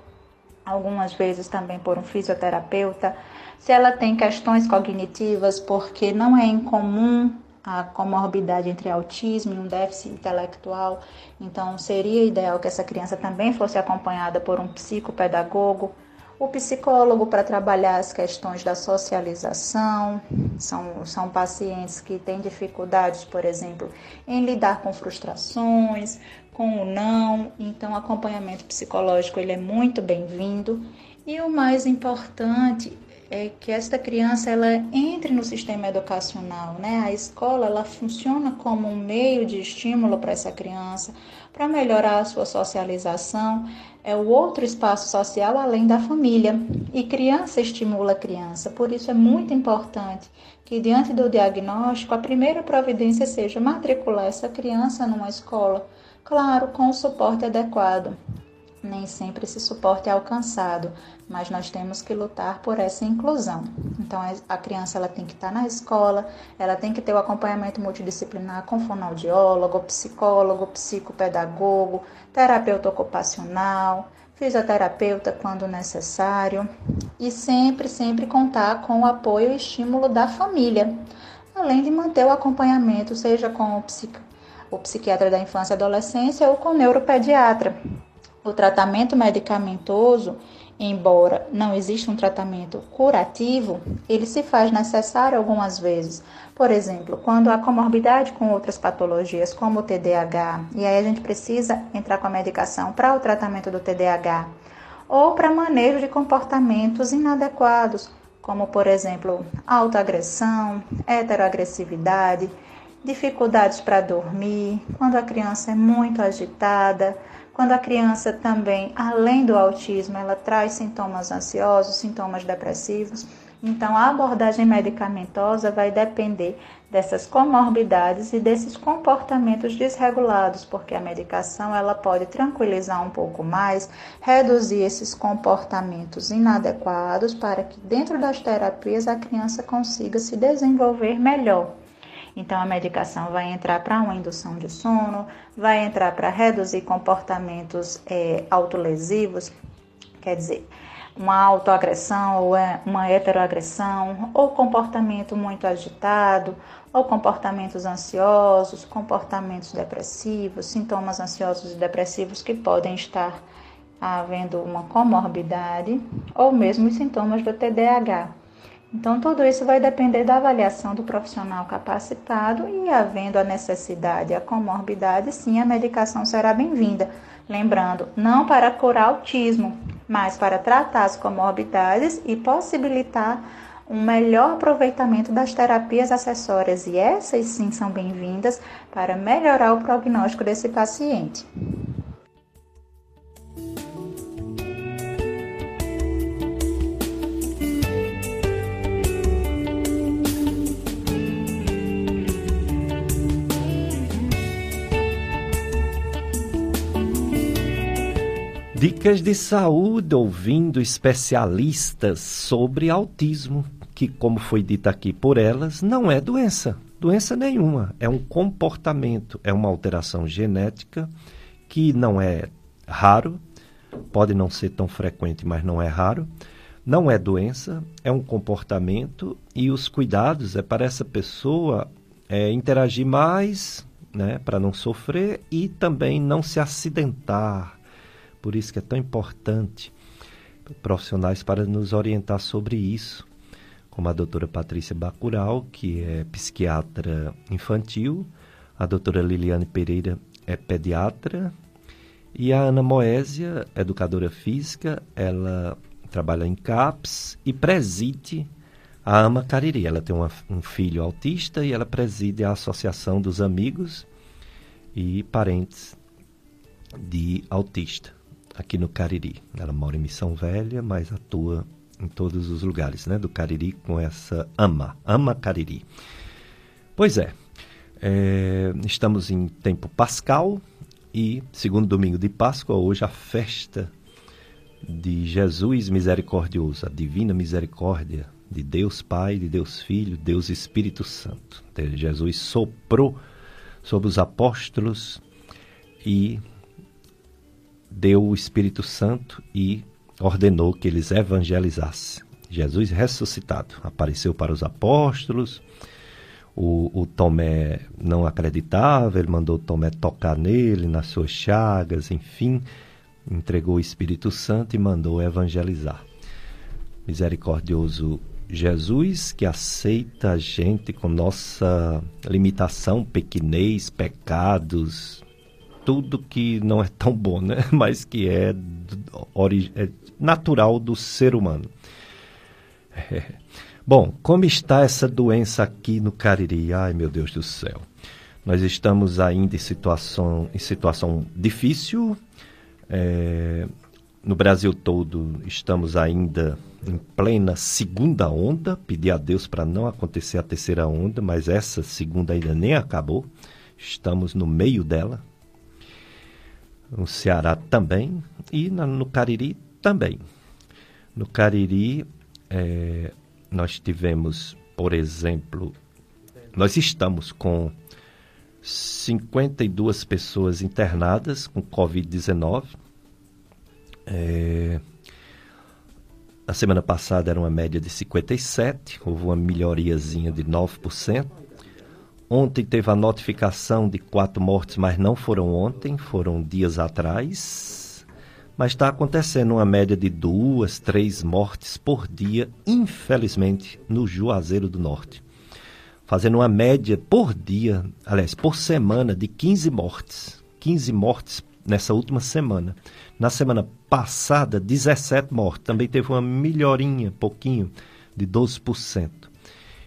algumas vezes também por um fisioterapeuta, se ela tem questões cognitivas, porque não é incomum a comorbidade entre autismo e um déficit intelectual, então seria ideal que essa criança também fosse acompanhada por um psicopedagogo, o psicólogo para trabalhar as questões da socialização, são, são pacientes que têm dificuldades, por exemplo, em lidar com frustrações, com o não, então acompanhamento psicológico ele é muito bem-vindo. E o mais importante é que esta criança ela entre no sistema educacional, né? A escola ela funciona como um meio de estímulo para essa criança, para melhorar a sua socialização, é o outro espaço social além da família. E criança estimula criança, por isso é muito importante que diante do diagnóstico a primeira providência seja matricular essa criança numa escola, claro, com o suporte adequado. Nem sempre esse suporte é alcançado, mas nós temos que lutar por essa inclusão. Então a criança ela tem que estar na escola, ela tem que ter o acompanhamento multidisciplinar com fonoaudiólogo, psicólogo, psicopedagogo, terapeuta ocupacional, fisioterapeuta quando necessário e sempre, sempre contar com o apoio e estímulo da família, além de manter o acompanhamento, seja com o, psiqui o psiquiatra da infância e adolescência ou com o neuropediatra. O tratamento medicamentoso embora não exista um tratamento curativo, ele se faz necessário algumas vezes. Por exemplo, quando há comorbidade com outras patologias, como o TDAH, e aí a gente precisa entrar com a medicação para o tratamento do TDAH, ou para manejo de comportamentos inadequados, como por exemplo, autoagressão, heteroagressividade, dificuldades para dormir, quando a criança é muito agitada, quando a criança também, além do autismo, ela traz sintomas ansiosos, sintomas depressivos, então a abordagem medicamentosa vai depender dessas comorbidades e desses comportamentos desregulados, porque a medicação ela pode tranquilizar um pouco mais, reduzir esses comportamentos inadequados para que dentro das terapias a criança consiga se desenvolver melhor. Então, a medicação vai entrar para uma indução de sono, vai entrar para reduzir comportamentos é, autolesivos, quer dizer, uma autoagressão ou é uma heteroagressão, ou comportamento muito agitado, ou comportamentos ansiosos, comportamentos depressivos, sintomas ansiosos e depressivos que podem estar havendo uma comorbidade ou mesmo os sintomas do TDAH. Então, tudo isso vai depender da avaliação do profissional capacitado e, havendo a necessidade, a comorbidade, sim, a medicação será bem-vinda. Lembrando, não para curar autismo, mas para tratar as comorbidades e possibilitar um melhor aproveitamento das terapias acessórias, e essas sim são bem-vindas para melhorar o prognóstico desse paciente. Dicas de saúde ouvindo especialistas sobre autismo, que, como foi dito aqui por elas, não é doença, doença nenhuma, é um comportamento, é uma alteração genética que não é raro, pode não ser tão frequente, mas não é raro. Não é doença, é um comportamento e os cuidados é para essa pessoa é, interagir mais, né, para não sofrer e também não se acidentar, por isso que é tão importante profissionais para nos orientar sobre isso, como a doutora Patrícia Bacural, que é psiquiatra infantil, a doutora Liliane Pereira é pediatra e a Ana Moésia, educadora física, ela trabalha em CAPS e preside a Ama Cariri. Ela tem uma, um filho autista e ela preside a Associação dos Amigos e Parentes de Autista aqui no Cariri. Ela mora em Missão Velha, mas atua em todos os lugares, né, do Cariri com essa ama, ama Cariri. Pois é, é, estamos em tempo pascal e segundo domingo de Páscoa, hoje a festa de Jesus misericordioso, a divina misericórdia de Deus Pai, de Deus Filho, Deus Espírito Santo. Jesus soprou sobre os apóstolos e deu o Espírito Santo e ordenou que eles evangelizassem. Jesus ressuscitado apareceu para os apóstolos. O, o, Tomé não acreditava, ele mandou Tomé tocar nele, nas suas chagas, enfim, entregou o Espírito Santo e mandou evangelizar. Misericordioso Jesus, que aceita a gente com nossa limitação, pequenez, pecados, tudo que não é tão bom, né? Mas que é, é natural do ser humano. É. Bom, como está essa doença aqui no Cariri? Ai, meu Deus do céu. Nós estamos ainda em situação, em situação difícil. É, no Brasil todo estamos ainda em plena segunda onda. Pedi a Deus para não acontecer a terceira onda, mas essa segunda ainda nem acabou. Estamos no meio dela no Ceará também e na, no Cariri também. No Cariri, é, nós tivemos, por exemplo, nós estamos com 52 pessoas internadas com Covid-19. É, a semana passada era uma média de 57, houve uma melhoriazinha de 9%. Ontem teve a notificação de quatro mortes, mas não foram ontem, foram dias atrás. Mas está acontecendo uma média de duas, três mortes por dia, infelizmente, no Juazeiro do Norte. Fazendo uma média por dia, aliás, por semana, de 15 mortes. 15 mortes nessa última semana. Na semana passada, 17 mortes. Também teve uma melhorinha, pouquinho, de 12%.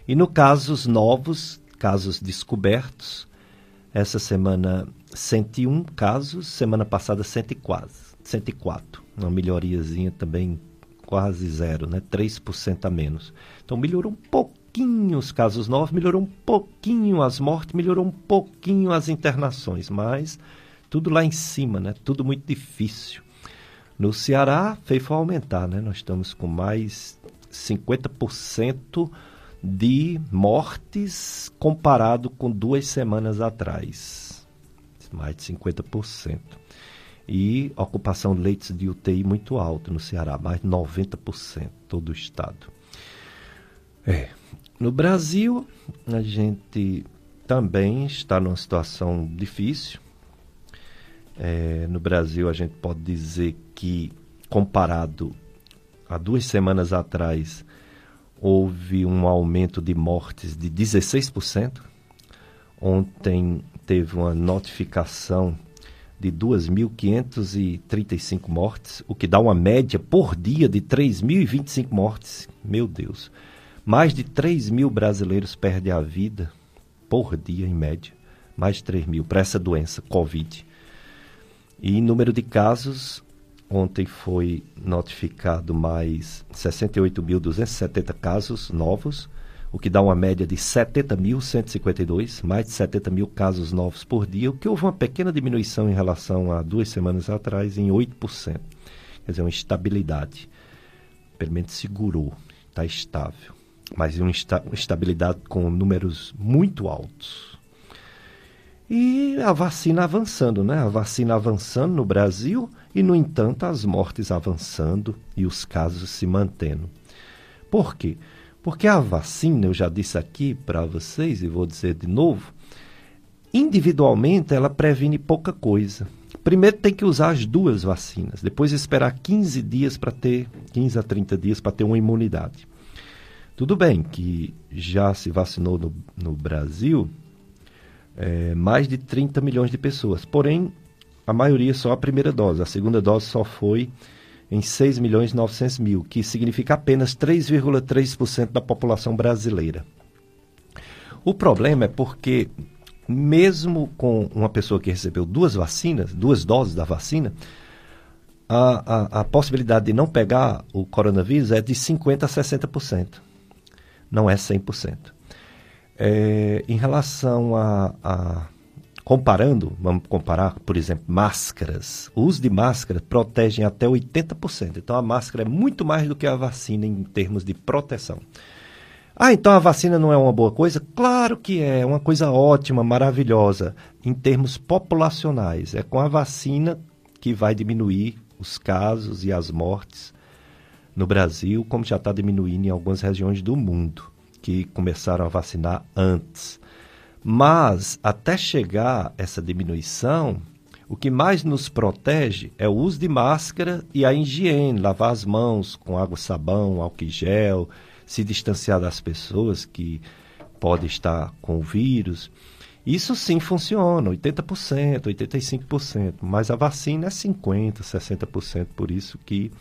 E no casos novos, casos descobertos. Essa semana 101 casos, semana passada 104, 104. Uma melhoriazinha também quase zero, né? 3% a menos. Então melhorou um pouquinho os casos novos, melhorou um pouquinho as mortes, melhorou um pouquinho as internações, mas tudo lá em cima, né? Tudo muito difícil. No Ceará, fez aumentar, né? Nós estamos com mais 50% de mortes comparado com duas semanas atrás. Mais de 50%. E ocupação de leitos de UTI muito alta no Ceará, mais de 90%, todo o estado. É. No Brasil, a gente também está numa situação difícil. É, no Brasil, a gente pode dizer que, comparado a duas semanas atrás, houve um aumento de mortes de 16%. Ontem teve uma notificação de 2.535 mortes, o que dá uma média por dia de 3.025 mortes. Meu Deus. Mais de 3 mil brasileiros perdem a vida por dia, em média. Mais de 3 mil para essa doença, Covid. E número de casos, ontem foi notificado mais 68.270 casos novos, o que dá uma média de 70.152, mais de 70 mil casos novos por dia, o que houve uma pequena diminuição em relação a duas semanas atrás, em 8%. Quer dizer, uma estabilidade. Pelo menos segurou, está estável. Mas uma estabilidade com números muito altos. E a vacina avançando, né? A vacina avançando no Brasil e, no entanto, as mortes avançando e os casos se mantendo. Por quê? Porque a vacina, eu já disse aqui para vocês e vou dizer de novo, individualmente ela previne pouca coisa. Primeiro tem que usar as duas vacinas, depois esperar 15 dias para ter, 15 a 30 dias para ter uma imunidade. Tudo bem que já se vacinou no, no Brasil é, mais de 30 milhões de pessoas. Porém, a maioria só a primeira dose. A segunda dose só foi em 6 milhões e 900 mil, que significa apenas 3,3% da população brasileira. O problema é porque, mesmo com uma pessoa que recebeu duas vacinas, duas doses da vacina, a, a, a possibilidade de não pegar o coronavírus é de 50% a 60%. Não é 100%. É, em relação a, a, Comparando, vamos comparar, por exemplo, máscaras. O uso de máscara protege até 80%. Então a máscara é muito mais do que a vacina em termos de proteção. Ah, então a vacina não é uma boa coisa? Claro que é, uma coisa ótima, maravilhosa, em termos populacionais. É com a vacina que vai diminuir os casos e as mortes no Brasil, como já está diminuindo em algumas regiões do mundo que começaram a vacinar antes. Mas, até chegar essa diminuição, o que mais nos protege é o uso de máscara e a higiene, lavar as mãos com água, sabão, álcool gel, se distanciar das pessoas que podem estar com o vírus. Isso sim funciona, 80%, 85%, mas a vacina é 50%, 60%, por isso que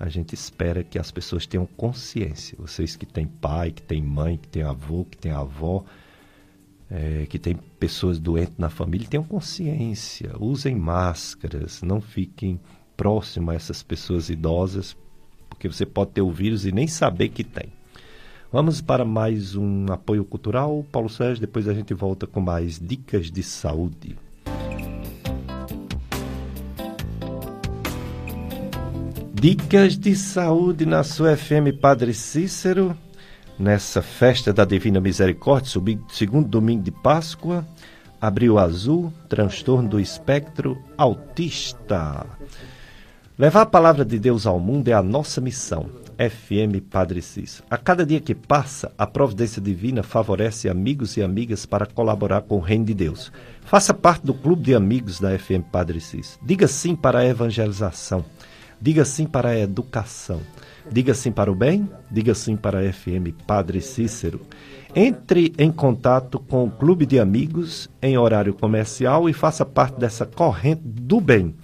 a gente espera que as pessoas tenham consciência. Vocês que têm pai, que têm mãe, que têm avô, que têm avó, é, que têm pessoas doentes na família, tenham consciência. Usem máscaras, não fiquem próximo a essas pessoas idosas, porque você pode ter o vírus e nem saber que tem. Vamos para mais um apoio cultural, Paulo Sérgio. Depois a gente volta com mais dicas de saúde. Dicas de saúde na sua FM Padre Cícero, nessa festa da Divina Misericórdia, segundo domingo de Páscoa, abril azul, transtorno do espectro autista. Levar a palavra de Deus ao mundo é a nossa missão. FM Padre Cícero. A cada dia que passa, a providência divina favorece amigos e amigas para colaborar com o reino de Deus. Faça parte do clube de amigos da FM Padre Cícero. Diga sim para a evangelização. Diga sim para a educação. Diga sim para o bem. Diga sim para a FM Padre Cícero. Entre em contato com o Clube de Amigos em horário comercial e faça parte dessa corrente do bem.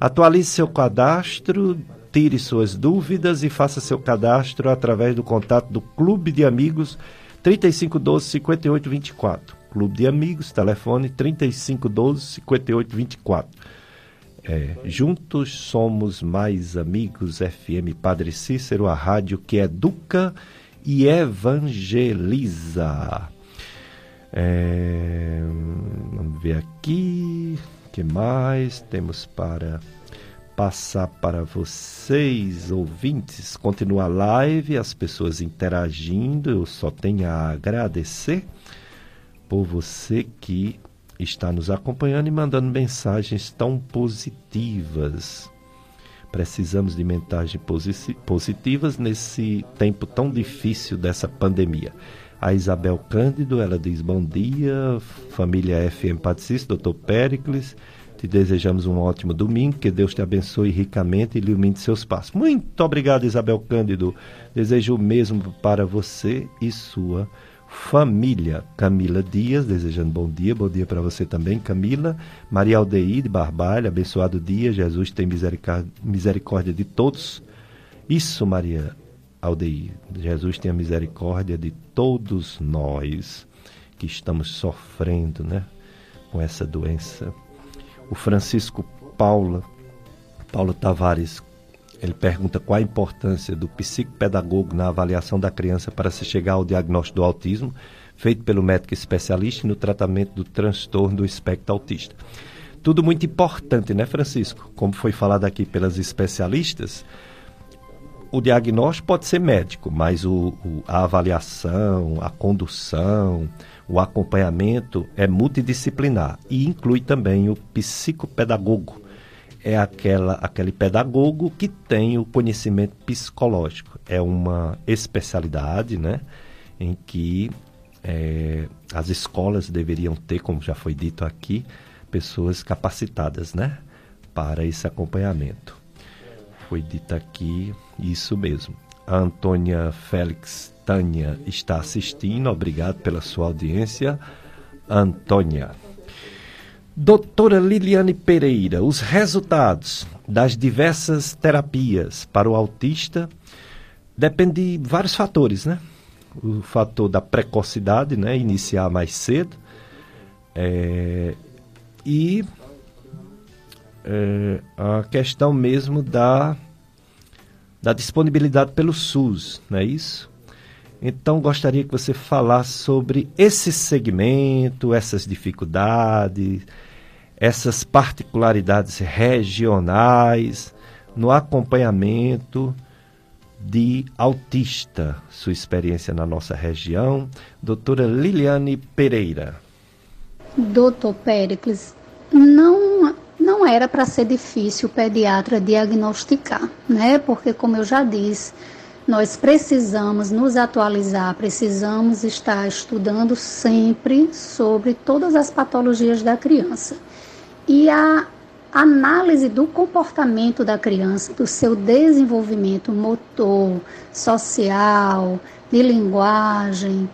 Atualize seu cadastro, tire suas dúvidas e faça seu cadastro através do contato do Clube de Amigos 3512 5824. Clube de Amigos, telefone 3512 5824. É, juntos somos mais amigos FM Padre Cícero, a rádio que educa e evangeliza. É, vamos ver aqui, que mais temos para passar para vocês, ouvintes. Continua a live, as pessoas interagindo. Eu só tenho a agradecer por você que está nos acompanhando e mandando mensagens tão positivas. Precisamos de mensagens positivas nesse tempo tão difícil dessa pandemia. A Isabel Cândido, ela diz bom dia, família FM Patricis, doutor Péricles. Te desejamos um ótimo domingo, que Deus te abençoe ricamente e ilumine seus passos. Muito obrigado, Isabel Cândido. Desejo o mesmo para você e sua família. Camila Dias, desejando bom dia, bom dia para você também, Camila. Maria Aldeide Barbalho, abençoado dia, Jesus tem misericórdia de todos. Isso, Maria Aldeide, Jesus tem a misericórdia de todos nós que estamos sofrendo, né, com essa doença. O Francisco Paula, Paulo Tavares, ele pergunta qual a importância do psicopedagogo na avaliação da criança para se chegar ao diagnóstico do autismo, feito pelo médico especialista no tratamento do transtorno do espectro autista. Tudo muito importante, né, Francisco? Como foi falado aqui pelas especialistas, o diagnóstico pode ser médico, mas o, o, a avaliação, a condução, o acompanhamento é multidisciplinar e inclui também o psicopedagogo é aquela, aquele pedagogo que tem o conhecimento psicológico. É uma especialidade né, em que é, as escolas deveriam ter, como já foi dito aqui, pessoas capacitadas né, para esse acompanhamento. Foi dito aqui isso mesmo. A Antônia Félix Tânia está assistindo, obrigado pela sua audiência. Antônia. Doutora Liliane Pereira, os resultados das diversas terapias para o autista dependem de vários fatores, né? O fator da precocidade, né? Iniciar mais cedo. É, e é, a questão mesmo da, da disponibilidade pelo SUS, não é isso? Então, gostaria que você falasse sobre esse segmento, essas dificuldades, essas particularidades regionais no acompanhamento de autista. Sua experiência na nossa região, doutora Liliane Pereira. Doutor Péricles, não, não era para ser difícil o pediatra diagnosticar, né? Porque, como eu já disse, nós precisamos nos atualizar, precisamos estar estudando sempre sobre todas as patologias da criança. E a análise do comportamento da criança, do seu desenvolvimento motor, social, de linguagem,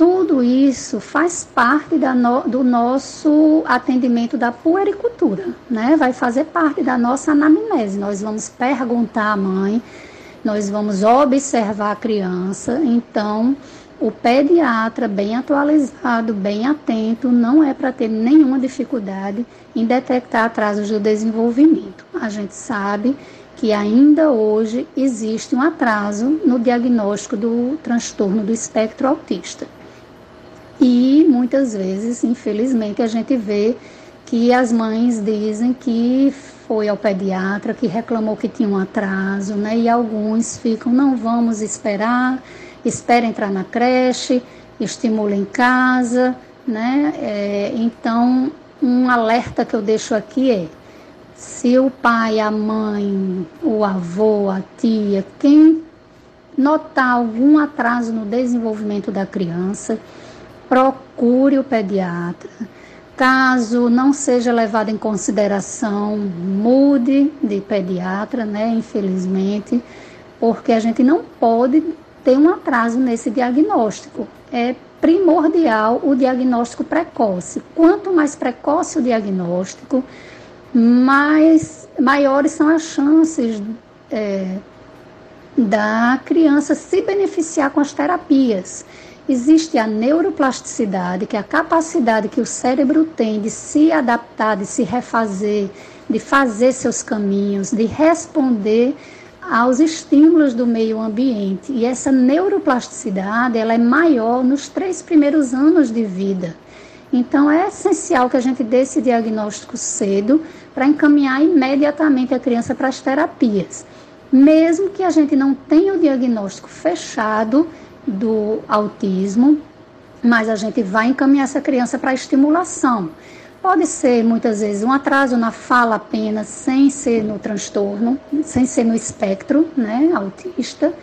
tudo isso faz parte no, do nosso atendimento da puericultura, né? Vai fazer parte da nossa anamnese. Nós vamos perguntar à mãe nós vamos observar a criança, então o pediatra bem atualizado, bem atento, não é para ter nenhuma dificuldade em detectar atrasos do desenvolvimento. A gente sabe que ainda hoje existe um atraso no diagnóstico do transtorno do espectro autista. E muitas vezes, infelizmente, a gente vê que as mães dizem que foi ao pediatra, que reclamou que tinha um atraso, né? E alguns ficam, não vamos esperar, espera entrar na creche, estimula em casa, né? É, então, um alerta que eu deixo aqui é: se o pai, a mãe, o avô, a tia, quem notar algum atraso no desenvolvimento da criança, procure o pediatra Caso não seja levado em consideração, mude de pediatra, né? Infelizmente, porque a gente não pode ter um atraso nesse diagnóstico. É primordial o diagnóstico precoce. Quanto mais precoce o diagnóstico, mais maiores são as chances é, da criança se beneficiar com as terapias existe a neuroplasticidade, que é a capacidade que o cérebro tem de se adaptar, de se refazer, de fazer seus caminhos, de responder aos estímulos do meio ambiente. E essa neuroplasticidade, ela é maior nos três primeiros anos de vida. Então é essencial que a gente dê esse diagnóstico cedo para encaminhar imediatamente a criança para as terapias. Mesmo que a gente não tenha o diagnóstico fechado, do autismo, mas a gente vai encaminhar essa criança para estimulação. Pode ser muitas vezes um atraso na fala apenas, sem ser no transtorno, sem ser no espectro, né, autista.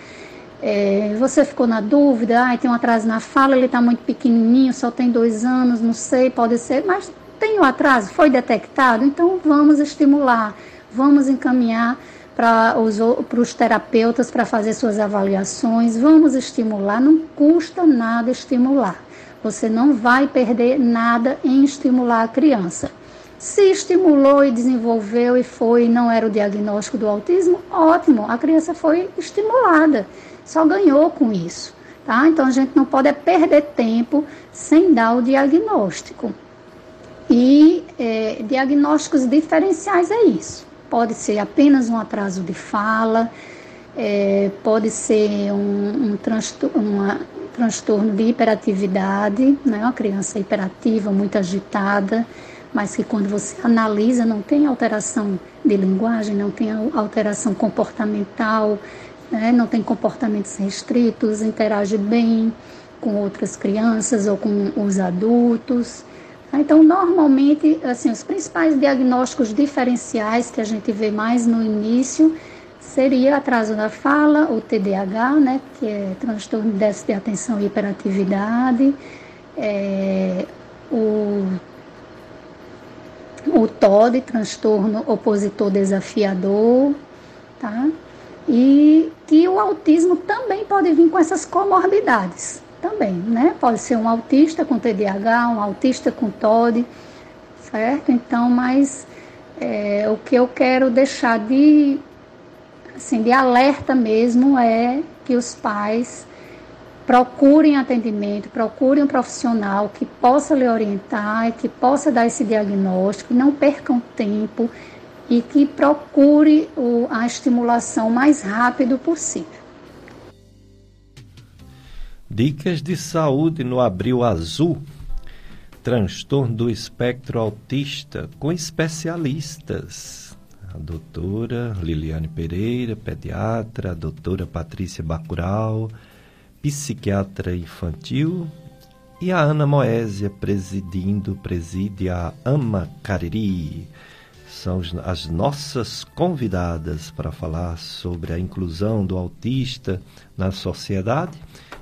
É, você ficou na dúvida, ah, tem um atraso na fala, ele está muito pequenininho, só tem dois anos, não sei, pode ser, mas tem o atraso, foi detectado, então vamos estimular, vamos encaminhar para os, para os terapeutas para fazer suas avaliações, vamos estimular, não custa nada estimular. Você não vai perder nada em estimular a criança. Se estimulou e desenvolveu e foi, não era o diagnóstico do autismo, ótimo, a criança foi estimulada, só ganhou com isso. Tá? Então a gente não pode é perder tempo sem dar o diagnóstico. E é, diagnósticos diferenciais é isso. Pode ser apenas um atraso de fala, é, pode ser um, um transtorno, transtorno de hiperatividade, né? uma criança hiperativa, muito agitada, mas que quando você analisa não tem alteração de linguagem, não tem alteração comportamental, né? não tem comportamentos restritos, interage bem com outras crianças ou com os adultos. Então, normalmente, assim, os principais diagnósticos diferenciais que a gente vê mais no início seria atraso da fala, o TDAH, né, que é transtorno de déficit de atenção e hiperatividade, é, o, o TOD, transtorno opositor desafiador, tá? E que o autismo também pode vir com essas comorbidades, também, né? Pode ser um autista com TDAH, um autista com TOD, certo? Então, mas é, o que eu quero deixar de, assim, de alerta mesmo é que os pais procurem atendimento, procurem um profissional que possa lhe orientar, que possa dar esse diagnóstico, não percam tempo e que procure a estimulação mais rápido possível. Dicas de saúde no Abril Azul. Transtorno do espectro autista com especialistas. A doutora Liliane Pereira, pediatra, a doutora Patrícia Bacural, psiquiatra infantil, e a Ana Moésia, presidindo, preside a Ama Cariri. São as nossas convidadas para falar sobre a inclusão do autista na sociedade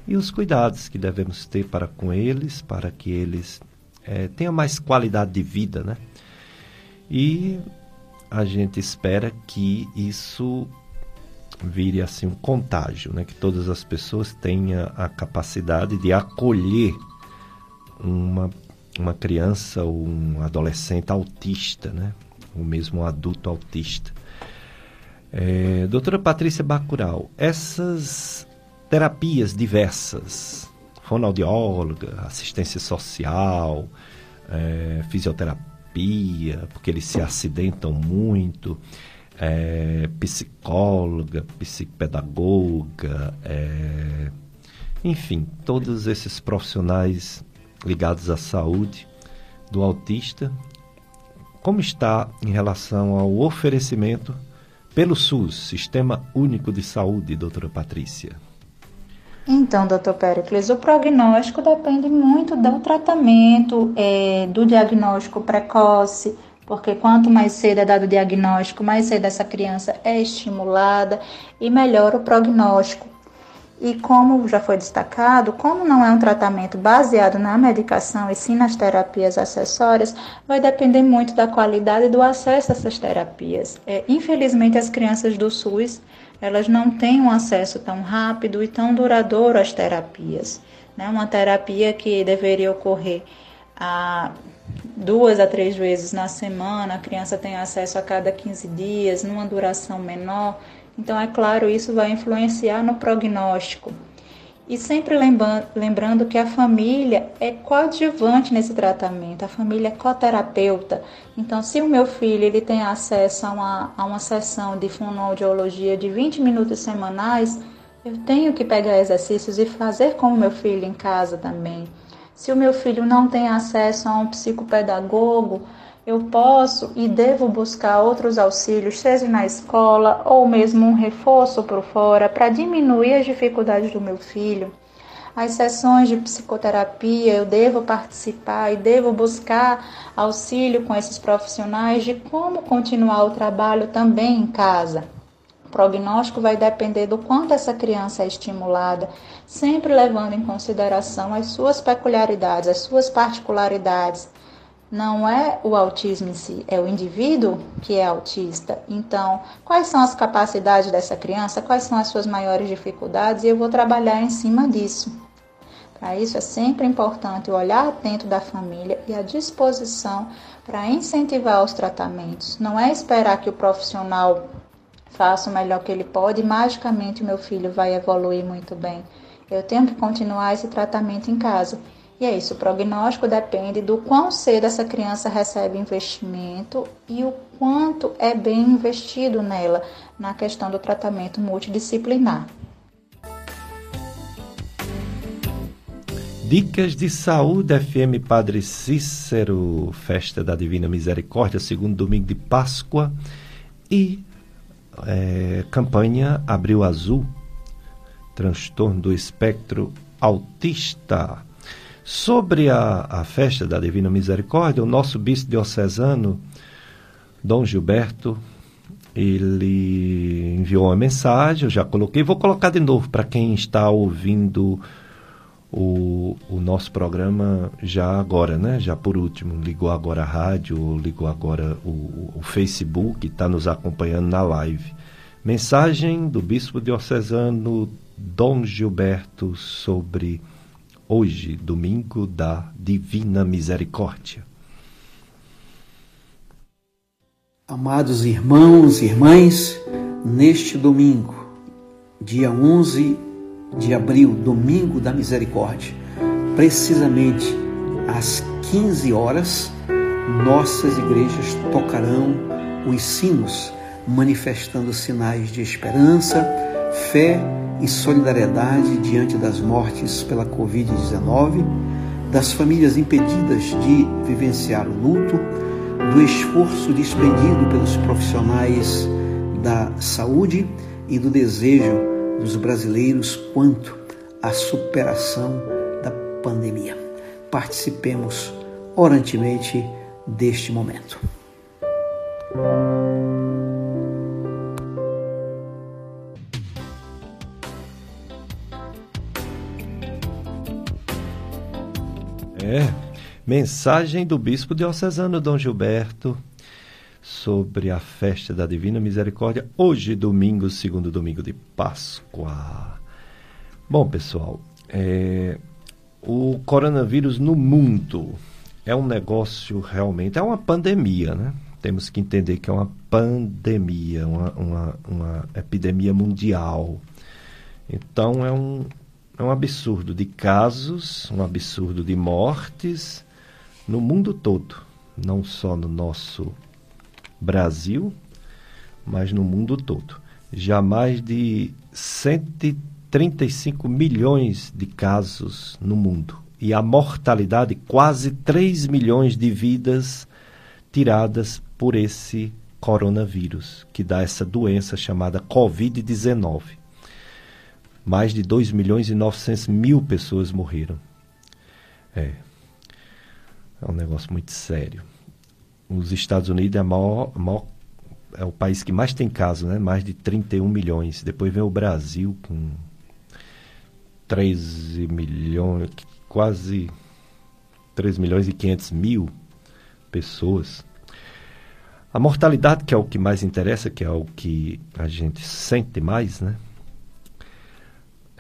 e os cuidados que devemos ter para com eles, para que eles é, tenham mais qualidade de vida, né? E a gente espera que isso vire assim um contágio, né? Que todas as pessoas tenham a capacidade de acolher uma, uma criança ou um adolescente autista, né? Ou mesmo um adulto autista. É, doutora Patrícia Bacural, essas terapias diversas, fonoaudióloga, assistência social, é, fisioterapia, porque eles se acidentam muito, é, psicóloga, psicopedagoga, é, enfim, todos esses profissionais ligados à saúde do autista, como está em relação ao oferecimento pelo SUS, Sistema Único de Saúde, doutora Patrícia? Então, doutor Pericles, o prognóstico depende muito do tratamento, é, do diagnóstico precoce, porque quanto mais cedo é dado o diagnóstico, mais cedo essa criança é estimulada e melhora o prognóstico. E como já foi destacado, como não é um tratamento baseado na medicação e sim nas terapias acessórias, vai depender muito da qualidade do acesso a essas terapias. É, infelizmente, as crianças do SUS elas não têm um acesso tão rápido e tão duradouro às terapias. Né? Uma terapia que deveria ocorrer a duas a três vezes na semana, a criança tem acesso a cada 15 dias, numa duração menor. Então, é claro, isso vai influenciar no prognóstico. E sempre lembrando que a família é coadjuvante nesse tratamento, a família é coterapeuta. Então, se o meu filho ele tem acesso a uma, a uma sessão de fonoaudiologia de 20 minutos semanais, eu tenho que pegar exercícios e fazer com o meu filho em casa também. Se o meu filho não tem acesso a um psicopedagogo, eu posso e devo buscar outros auxílios, seja na escola ou mesmo um reforço por fora, para diminuir as dificuldades do meu filho. As sessões de psicoterapia eu devo participar e devo buscar auxílio com esses profissionais de como continuar o trabalho também em casa. O prognóstico vai depender do quanto essa criança é estimulada, sempre levando em consideração as suas peculiaridades, as suas particularidades não é o autismo em si, é o indivíduo que é autista. Então, quais são as capacidades dessa criança, quais são as suas maiores dificuldades e eu vou trabalhar em cima disso. Para isso é sempre importante o olhar atento da família e a disposição para incentivar os tratamentos. Não é esperar que o profissional faça o melhor que ele pode e magicamente o meu filho vai evoluir muito bem. Eu tenho que continuar esse tratamento em casa. E é isso, o prognóstico depende do quão cedo essa criança recebe investimento e o quanto é bem investido nela na questão do tratamento multidisciplinar. Dicas de Saúde FM Padre Cícero, Festa da Divina Misericórdia, segundo domingo de Páscoa e é, campanha Abril Azul, transtorno do espectro autista. Sobre a, a festa da Divina Misericórdia, o nosso bispo diocesano, Dom Gilberto, ele enviou uma mensagem, eu já coloquei, vou colocar de novo para quem está ouvindo o, o nosso programa já agora, né? Já por último, ligou agora a rádio, ligou agora o, o Facebook, está nos acompanhando na live. Mensagem do Bispo Diocesano Dom Gilberto sobre hoje, domingo da Divina Misericórdia. Amados irmãos e irmãs, neste domingo, dia 11 de abril, domingo da misericórdia, precisamente às 15 horas, nossas igrejas tocarão os sinos, manifestando sinais de esperança, fé e solidariedade diante das mortes pela Covid-19, das famílias impedidas de vivenciar o luto, do esforço despendido pelos profissionais da saúde e do desejo dos brasileiros quanto à superação da pandemia. Participemos orantemente deste momento. É, mensagem do bispo diocesano Dom Gilberto sobre a festa da Divina Misericórdia, hoje, domingo, segundo domingo de Páscoa. Bom, pessoal, é, o coronavírus no mundo é um negócio realmente, é uma pandemia, né? Temos que entender que é uma pandemia, uma, uma, uma epidemia mundial. Então, é um, é um absurdo de casos, um absurdo de mortes no mundo todo, não só no nosso Brasil, mas no mundo todo. Já mais de 135 milhões de casos no mundo. E a mortalidade, quase 3 milhões de vidas tiradas por esse coronavírus, que dá essa doença chamada Covid-19. Mais de 2 milhões e 900 mil pessoas morreram. É. É um negócio muito sério os Estados Unidos é, maior, maior, é o país que mais tem casos, né? mais de 31 milhões. Depois vem o Brasil com 13 milhões, quase 3 milhões e 500 mil pessoas. A mortalidade, que é o que mais interessa, que é o que a gente sente mais, né?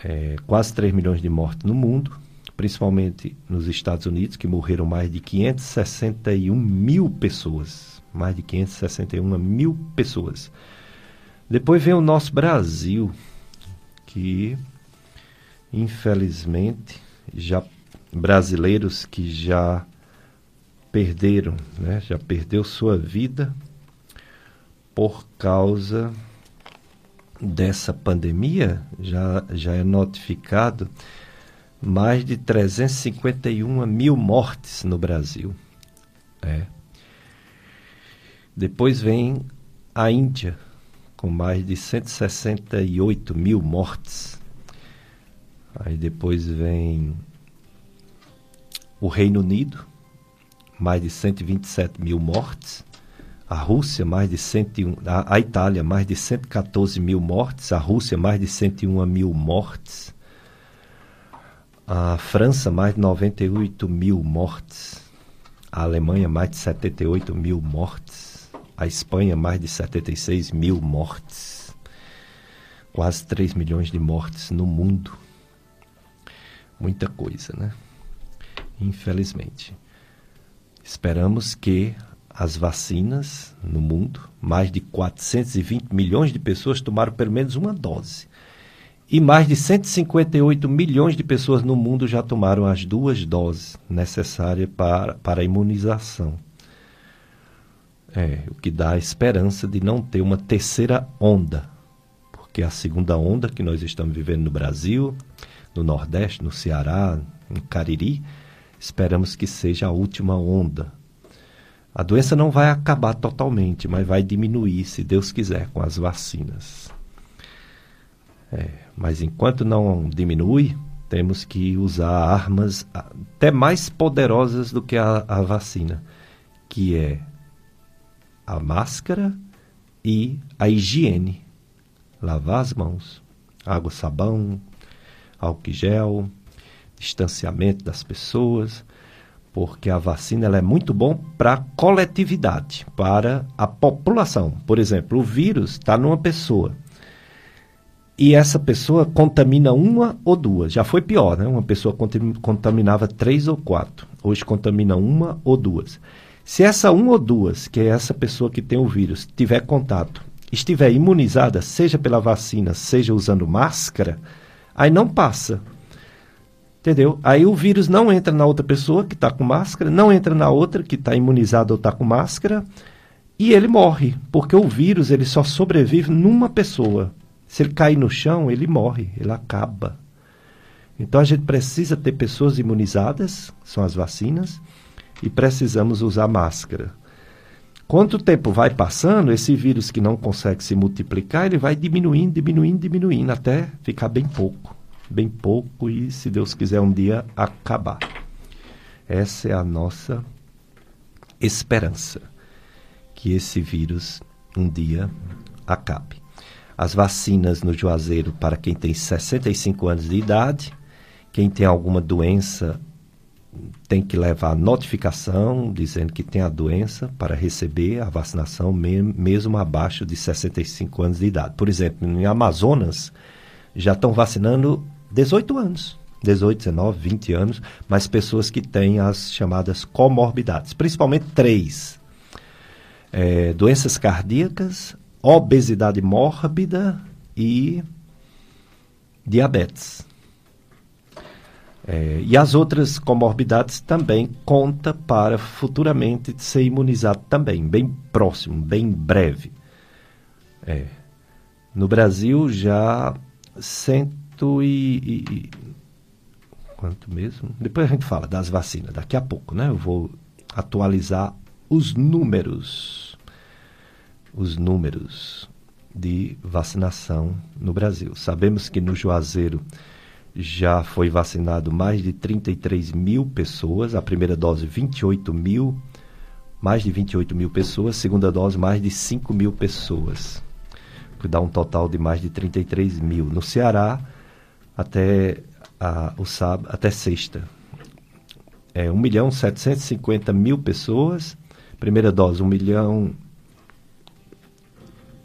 É, quase 3 milhões de mortes no mundo principalmente nos Estados Unidos, que morreram mais de 561 mil pessoas. Mais de 561 mil pessoas. Depois vem o nosso Brasil, que infelizmente já brasileiros que já perderam, né, já perdeu sua vida por causa dessa pandemia, já, já é notificado mais de 351 mil mortes no Brasil. É. Depois vem a Índia, com mais de 168 mil mortes. Aí depois vem o Reino Unido, mais de 127 mil mortes. A Rússia, mais de 101. A, a Itália, mais de 114 mil mortes. A Rússia, mais de 101 mil mortes. A França, mais de 98 mil mortes. a Alemanha mais de 78 mil mortes, a Espanha mais de 76 mil mortes, quase 3 milhões de mortes no mundo. Muita coisa, né? Infelizmente. Esperamos que as vacinas no mundo, mais de 420 milhões de pessoas tomaram pelo menos uma dose. E mais de 158 milhões de pessoas no mundo já tomaram as duas doses necessárias para, para a imunização. É, o que dá a esperança de não ter uma terceira onda. Porque a segunda onda que nós estamos vivendo no Brasil, no Nordeste, no Ceará, no Cariri, esperamos que seja a última onda. A doença não vai acabar totalmente, mas vai diminuir, se Deus quiser, com as vacinas. É, mas enquanto não diminui, temos que usar armas até mais poderosas do que a, a vacina, que é a máscara e a higiene. Lavar as mãos, água, sabão, álcool gel, distanciamento das pessoas, porque a vacina ela é muito bom para a coletividade, para a população. Por exemplo, o vírus está numa pessoa e essa pessoa contamina uma ou duas. Já foi pior, né? Uma pessoa contaminava três ou quatro. Hoje contamina uma ou duas. Se essa uma ou duas, que é essa pessoa que tem o vírus, tiver contato, estiver imunizada, seja pela vacina, seja usando máscara, aí não passa. Entendeu? Aí o vírus não entra na outra pessoa que está com máscara, não entra na outra que está imunizada ou está com máscara, e ele morre, porque o vírus ele só sobrevive numa pessoa. Se ele cair no chão, ele morre, ele acaba. Então a gente precisa ter pessoas imunizadas, são as vacinas, e precisamos usar máscara. Quanto tempo vai passando, esse vírus que não consegue se multiplicar, ele vai diminuindo, diminuindo, diminuindo, até ficar bem pouco. Bem pouco e, se Deus quiser, um dia acabar. Essa é a nossa esperança, que esse vírus um dia acabe as vacinas no Juazeiro para quem tem 65 anos de idade. Quem tem alguma doença tem que levar notificação dizendo que tem a doença para receber a vacinação mesmo abaixo de 65 anos de idade. Por exemplo, em Amazonas já estão vacinando 18 anos. 18, 19, 20 anos, mas pessoas que têm as chamadas comorbidades, principalmente três: é, doenças cardíacas, obesidade mórbida e diabetes. É, e as outras comorbidades também conta para futuramente ser imunizado também, bem próximo, bem breve. É. No Brasil já e, e, quanto mesmo? Depois a gente fala das vacinas, daqui a pouco, né? Eu vou atualizar os números os números de vacinação no Brasil. Sabemos que no Juazeiro já foi vacinado mais de 33 mil pessoas, a primeira dose 28 mil, mais de 28 mil pessoas, segunda dose mais de 5 mil pessoas, que dá um total de mais de 33 mil. No Ceará, até a, o sábado, até sexta, é 1 milhão 750 mil pessoas, primeira dose 1 milhão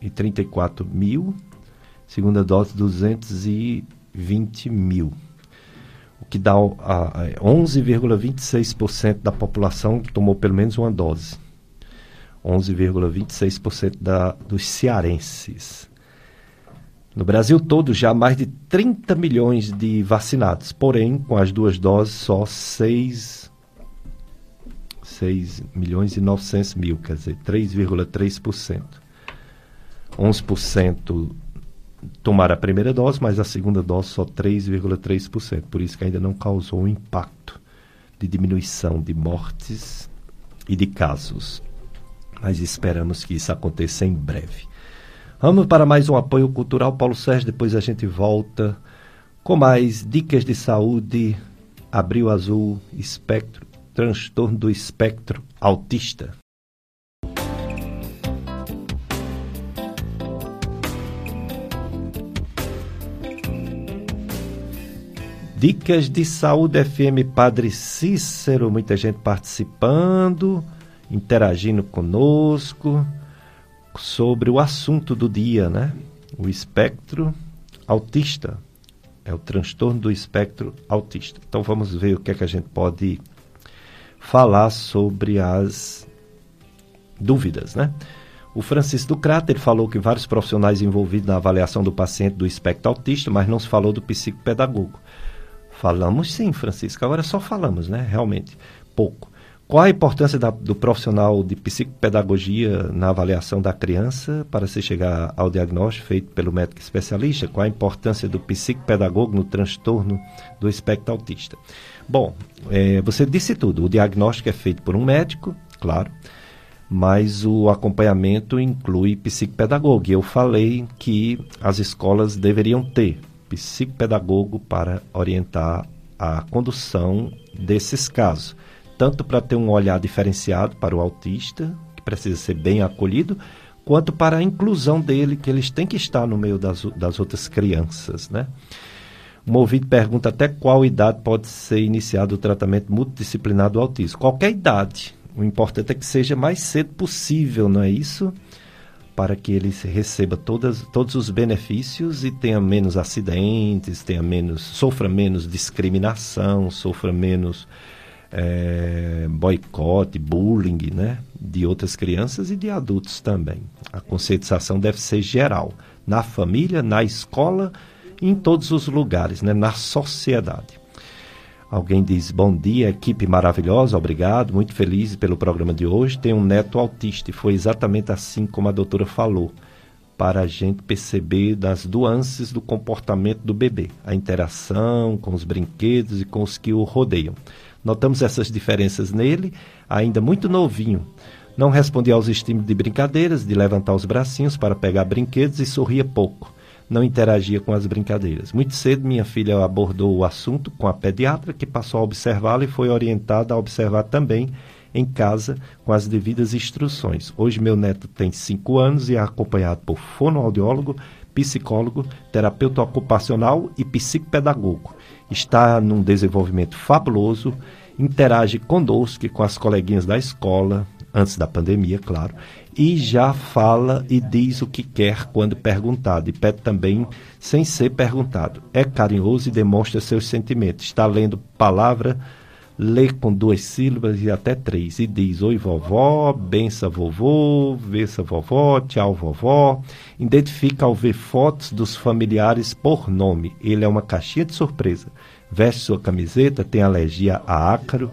e 34 mil, segunda dose 220 mil, o que dá 11,26% da população que tomou pelo menos uma dose. 11,26% da, dos cearenses. No Brasil todo, já mais de 30 milhões de vacinados, porém, com as duas doses, só 6, 6 milhões e 900 mil, quer dizer, 3,3%. 11% tomaram a primeira dose, mas a segunda dose só 3,3%. Por isso que ainda não causou um impacto de diminuição de mortes e de casos. Mas esperamos que isso aconteça em breve. Vamos para mais um apoio cultural, Paulo Sérgio. Depois a gente volta com mais dicas de saúde. Abril Azul, espectro, transtorno do espectro autista. Dicas de Saúde FM Padre Cícero, muita gente participando, interagindo conosco sobre o assunto do dia, né? O espectro autista. É o transtorno do espectro autista. Então vamos ver o que é que a gente pode falar sobre as dúvidas, né? O Francisco Ducrata, ele falou que vários profissionais envolvidos na avaliação do paciente do espectro autista, mas não se falou do psicopedagogo. Falamos sim, Francisco, agora só falamos, né? Realmente, pouco. Qual a importância da, do profissional de psicopedagogia na avaliação da criança para se chegar ao diagnóstico feito pelo médico especialista? Qual a importância do psicopedagogo no transtorno do espectro autista? Bom, é, você disse tudo. O diagnóstico é feito por um médico, claro, mas o acompanhamento inclui psicopedagogo. E eu falei que as escolas deveriam ter psicopedagogo para orientar a condução desses casos, tanto para ter um olhar diferenciado para o autista, que precisa ser bem acolhido, quanto para a inclusão dele, que eles têm que estar no meio das, das outras crianças, né? Um ouvinte pergunta até qual idade pode ser iniciado o tratamento multidisciplinar do autismo. Qualquer idade. O importante é que seja mais cedo possível, não é isso? para que ele receba todas, todos os benefícios e tenha menos acidentes, tenha menos, sofra menos discriminação, sofra menos é, boicote, bullying, né, de outras crianças e de adultos também. A conscientização deve ser geral, na família, na escola, em todos os lugares, né, na sociedade. Alguém diz: Bom dia, equipe maravilhosa, obrigado, muito feliz pelo programa de hoje. Tenho um neto autista e foi exatamente assim como a doutora falou, para a gente perceber das nuances do comportamento do bebê, a interação com os brinquedos e com os que o rodeiam. Notamos essas diferenças nele, ainda muito novinho. Não respondia aos estímulos de brincadeiras, de levantar os bracinhos para pegar brinquedos e sorria pouco não interagia com as brincadeiras. Muito cedo, minha filha abordou o assunto com a pediatra, que passou a observá-la e foi orientada a observar também em casa com as devidas instruções. Hoje, meu neto tem 5 anos e é acompanhado por fonoaudiólogo, psicólogo, terapeuta ocupacional e psicopedagogo. Está num desenvolvimento fabuloso, interage conosco e com as coleguinhas da escola, antes da pandemia, claro, e já fala e diz o que quer quando perguntado, e pede também sem ser perguntado. É carinhoso e demonstra seus sentimentos. Está lendo palavra, lê com duas sílabas e até três, e diz oi vovó, bença vovô, bença vovó, tchau vovó. Identifica ao ver fotos dos familiares por nome. Ele é uma caixinha de surpresa. Veste sua camiseta, tem alergia a ácaro,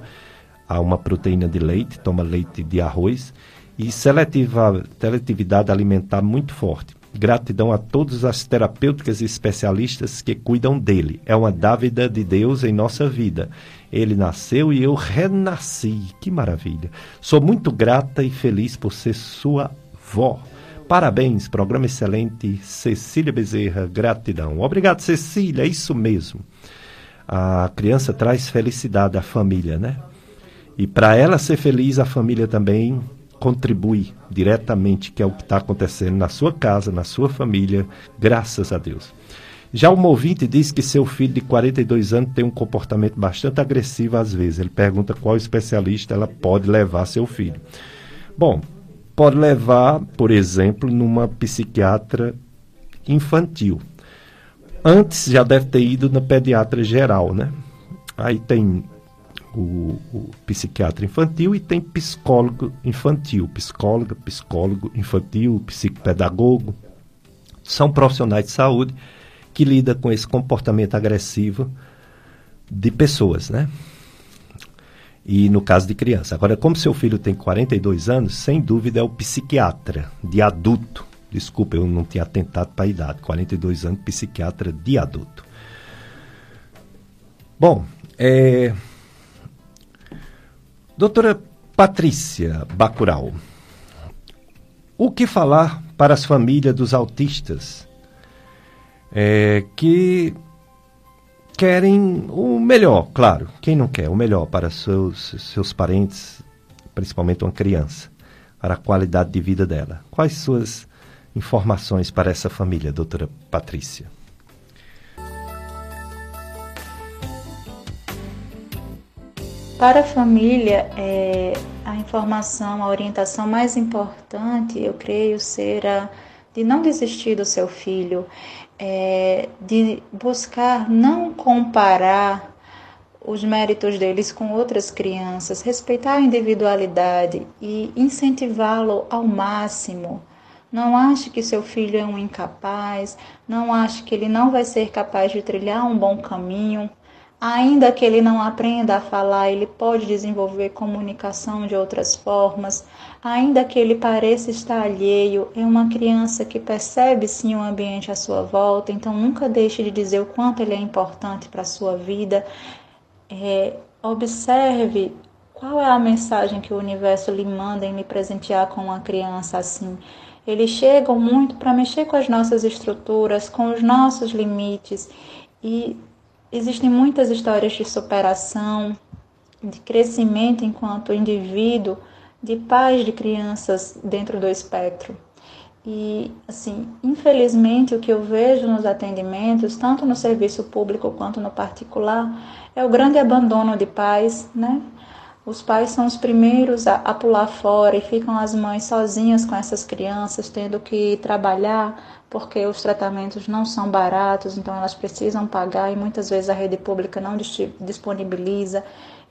a uma proteína de leite, toma leite de arroz e seletiva, seletividade alimentar muito forte. Gratidão a todas as terapêuticas e especialistas que cuidam dele. É uma dávida de Deus em nossa vida. Ele nasceu e eu renasci. Que maravilha. Sou muito grata e feliz por ser sua vó. Parabéns, programa excelente. Cecília Bezerra, gratidão. Obrigado, Cecília, é isso mesmo. A criança traz felicidade à família, né? E para ela ser feliz, a família também contribui diretamente, que é o que está acontecendo na sua casa, na sua família, graças a Deus. Já o ouvinte diz que seu filho de 42 anos tem um comportamento bastante agressivo às vezes. Ele pergunta qual especialista ela pode levar seu filho. Bom, pode levar, por exemplo, numa psiquiatra infantil. Antes já deve ter ido na pediatra geral, né? Aí tem o, o, psiquiatra infantil e tem psicólogo infantil, psicóloga, psicólogo infantil, psicopedagogo. São profissionais de saúde que lidam com esse comportamento agressivo de pessoas, né? E no caso de criança. Agora, como seu filho tem 42 anos, sem dúvida é o psiquiatra de adulto. Desculpa, eu não tinha atentado para a idade. 42 anos, psiquiatra de adulto. Bom, é, Doutora Patrícia Bacural, o que falar para as famílias dos autistas é, que querem o melhor, claro, quem não quer o melhor para seus, seus parentes, principalmente uma criança, para a qualidade de vida dela? Quais suas informações para essa família, doutora Patrícia? Para a família, é, a informação, a orientação mais importante, eu creio, será de não desistir do seu filho, é, de buscar não comparar os méritos deles com outras crianças, respeitar a individualidade e incentivá-lo ao máximo. Não ache que seu filho é um incapaz, não ache que ele não vai ser capaz de trilhar um bom caminho. Ainda que ele não aprenda a falar, ele pode desenvolver comunicação de outras formas. Ainda que ele pareça estar alheio, é uma criança que percebe sim o ambiente à sua volta, então nunca deixe de dizer o quanto ele é importante para a sua vida. É, observe qual é a mensagem que o universo lhe manda em lhe presentear com uma criança assim. Eles chegam muito para mexer com as nossas estruturas, com os nossos limites e Existem muitas histórias de superação, de crescimento enquanto indivíduo, de pais de crianças dentro do espectro. E, assim, infelizmente, o que eu vejo nos atendimentos, tanto no serviço público quanto no particular, é o grande abandono de pais, né? Os pais são os primeiros a, a, pular fora e ficam as mães sozinhas com essas crianças, tendo que trabalhar, porque os tratamentos não são baratos, então elas precisam pagar e muitas vezes a rede pública não disponibiliza.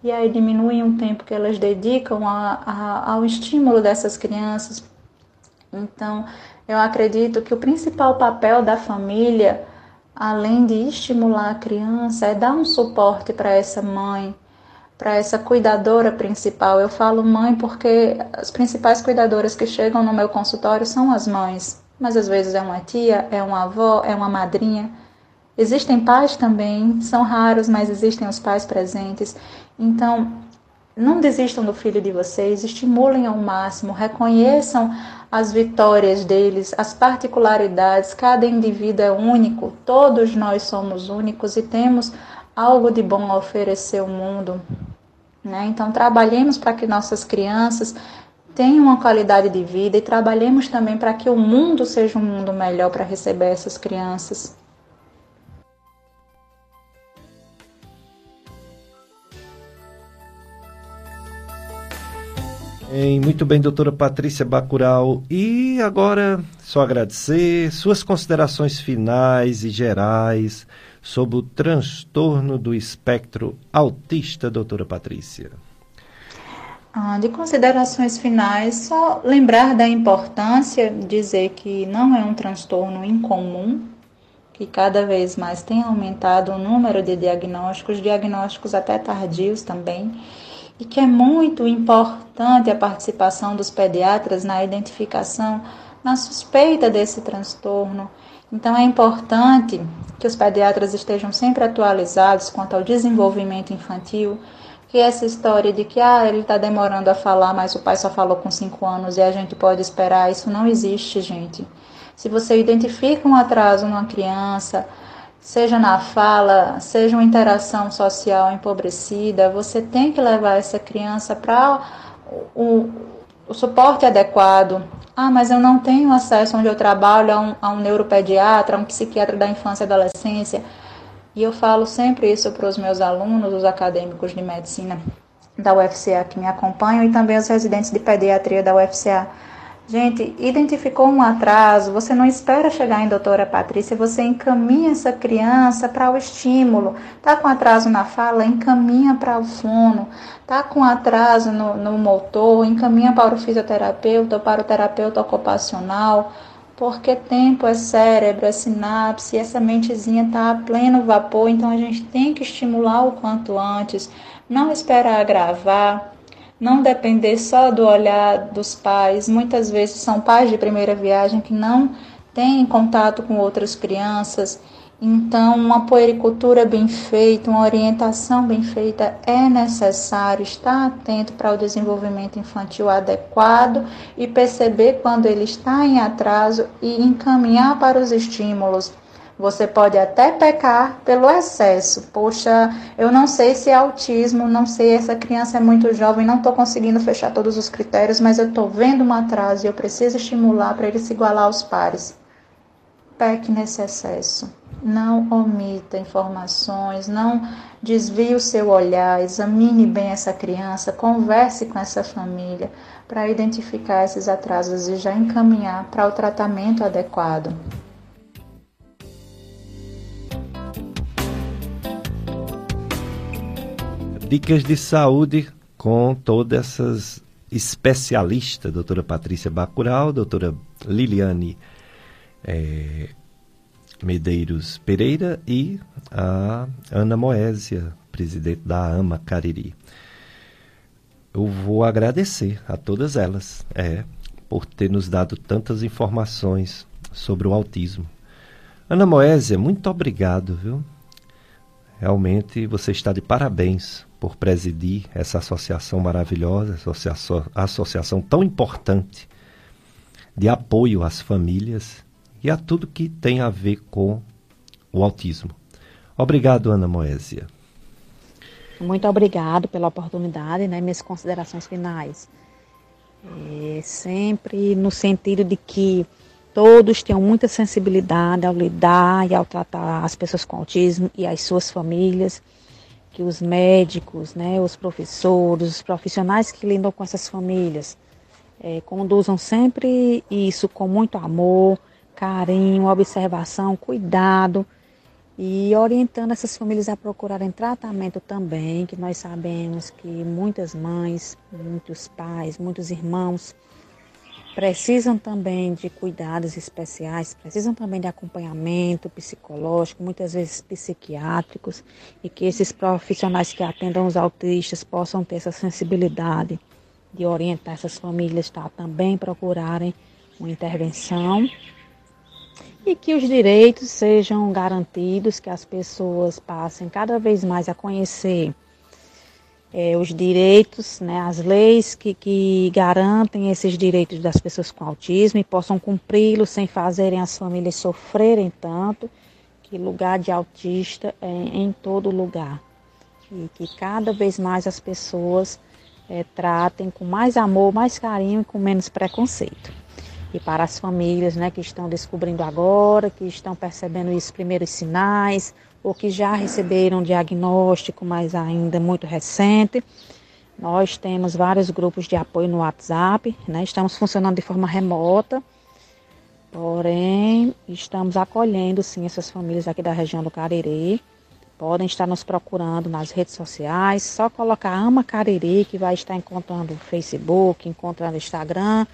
E aí diminuem o tempo que elas dedicam a, a, ao estímulo dessas crianças. Então, eu acredito que o principal papel da família, além de estimular a criança, é dar um suporte para essa mãe para essa cuidadora principal. Eu falo mãe porque as principais cuidadoras que chegam no meu consultório são as mães, mas às vezes é uma tia, é uma avó, é uma madrinha. Existem pais também, são raros, mas existem os pais presentes. Então, não desistam do filho de vocês, estimulem ao máximo, reconheçam as vitórias deles, as particularidades. Cada indivíduo é único, todos nós somos únicos e temos algo de bom a oferecer ao mundo. Né? Então, trabalhemos para que nossas crianças tenham uma qualidade de vida e trabalhemos também para que o mundo seja um mundo melhor para receber essas crianças. muito bem, doutora Patrícia Bacural. E agora, só agradecer suas considerações finais e gerais sobre o transtorno do espectro autista, doutora Patrícia? Ah, de considerações finais, só lembrar da importância, dizer que não é um transtorno incomum, que cada vez mais tem aumentado o número de diagnósticos, diagnósticos até tardios também, e que é muito importante a participação dos pediatras na identificação, na suspeita desse transtorno. Então é importante que os pediatras estejam sempre atualizados quanto ao desenvolvimento infantil, que essa história de que ah, ele está demorando a falar, mas o pai só falou com 5 anos e a gente pode esperar, isso não existe, gente. Se você identifica um atraso numa criança, seja na fala, seja uma interação social empobrecida, você tem que levar essa criança para o, o suporte adequado, ah, mas eu não tenho acesso onde eu trabalho a um, a um neuropediatra, a um psiquiatra da infância e adolescência. E eu falo sempre isso para os meus alunos, os acadêmicos de medicina da UFCA que me acompanham e também os residentes de pediatria da UFCA. Gente, identificou um atraso, você não espera chegar em doutora Patrícia, você encaminha essa criança para o estímulo. Tá com atraso na fala, encaminha para o fono. Tá com atraso no, no motor, encaminha para o fisioterapeuta para o terapeuta ocupacional. Porque tempo é cérebro, é sinapse, essa mentezinha tá a pleno vapor, então a gente tem que estimular o quanto antes, não esperar agravar não depender só do olhar dos pais. Muitas vezes são pais de primeira viagem que não têm contato com outras crianças. Então, uma puericultura bem feita, uma orientação bem feita é necessário. Estar atento para o desenvolvimento infantil adequado e perceber quando ele está em atraso e encaminhar para os estímulos você pode até pecar pelo excesso. Poxa, eu não sei se é autismo, não sei, essa criança é muito jovem, não estou conseguindo fechar todos os critérios, mas eu estou vendo um atraso e eu preciso estimular para ele se igualar aos pares. Peque nesse excesso. Não omita informações, não desvie o seu olhar, examine bem essa criança, converse com essa família para identificar esses atrasos e já encaminhar para o tratamento adequado. Dicas de saúde com todas essas especialistas, doutora Patrícia Bacural, doutora Liliane é, Medeiros Pereira e a Ana Moésia, presidente da AMA Cariri. Eu vou agradecer a todas elas, é, por ter nos dado tantas informações sobre o autismo. Ana Moésia, muito obrigado, viu? Realmente você está de parabéns por presidir essa associação maravilhosa, associação, associação tão importante de apoio às famílias e a tudo que tem a ver com o autismo. Obrigado, Ana Moésia. Muito obrigado pela oportunidade, né? Minhas considerações finais. É, sempre no sentido de que todos tenham muita sensibilidade ao lidar e ao tratar as pessoas com autismo e as suas famílias, que os médicos, né, os professores, os profissionais que lidam com essas famílias é, conduzam sempre isso com muito amor, carinho, observação, cuidado e orientando essas famílias a procurarem tratamento também, que nós sabemos que muitas mães, muitos pais, muitos irmãos precisam também de cuidados especiais, precisam também de acompanhamento psicológico, muitas vezes psiquiátricos, e que esses profissionais que atendam os autistas possam ter essa sensibilidade de orientar essas famílias a também procurarem uma intervenção e que os direitos sejam garantidos, que as pessoas passem cada vez mais a conhecer é, os direitos, né, as leis que, que garantem esses direitos das pessoas com autismo e possam cumpri-los sem fazerem as famílias sofrerem tanto, que lugar de autista é em todo lugar. E que cada vez mais as pessoas é, tratem com mais amor, mais carinho e com menos preconceito e para as famílias né, que estão descobrindo agora, que estão percebendo os primeiros sinais, ou que já receberam diagnóstico, mas ainda muito recente. Nós temos vários grupos de apoio no WhatsApp, né? estamos funcionando de forma remota, porém estamos acolhendo sim essas famílias aqui da região do Cariri. Podem estar nos procurando nas redes sociais, só colocar Ama Cariri que vai estar encontrando Facebook, encontrando Instagram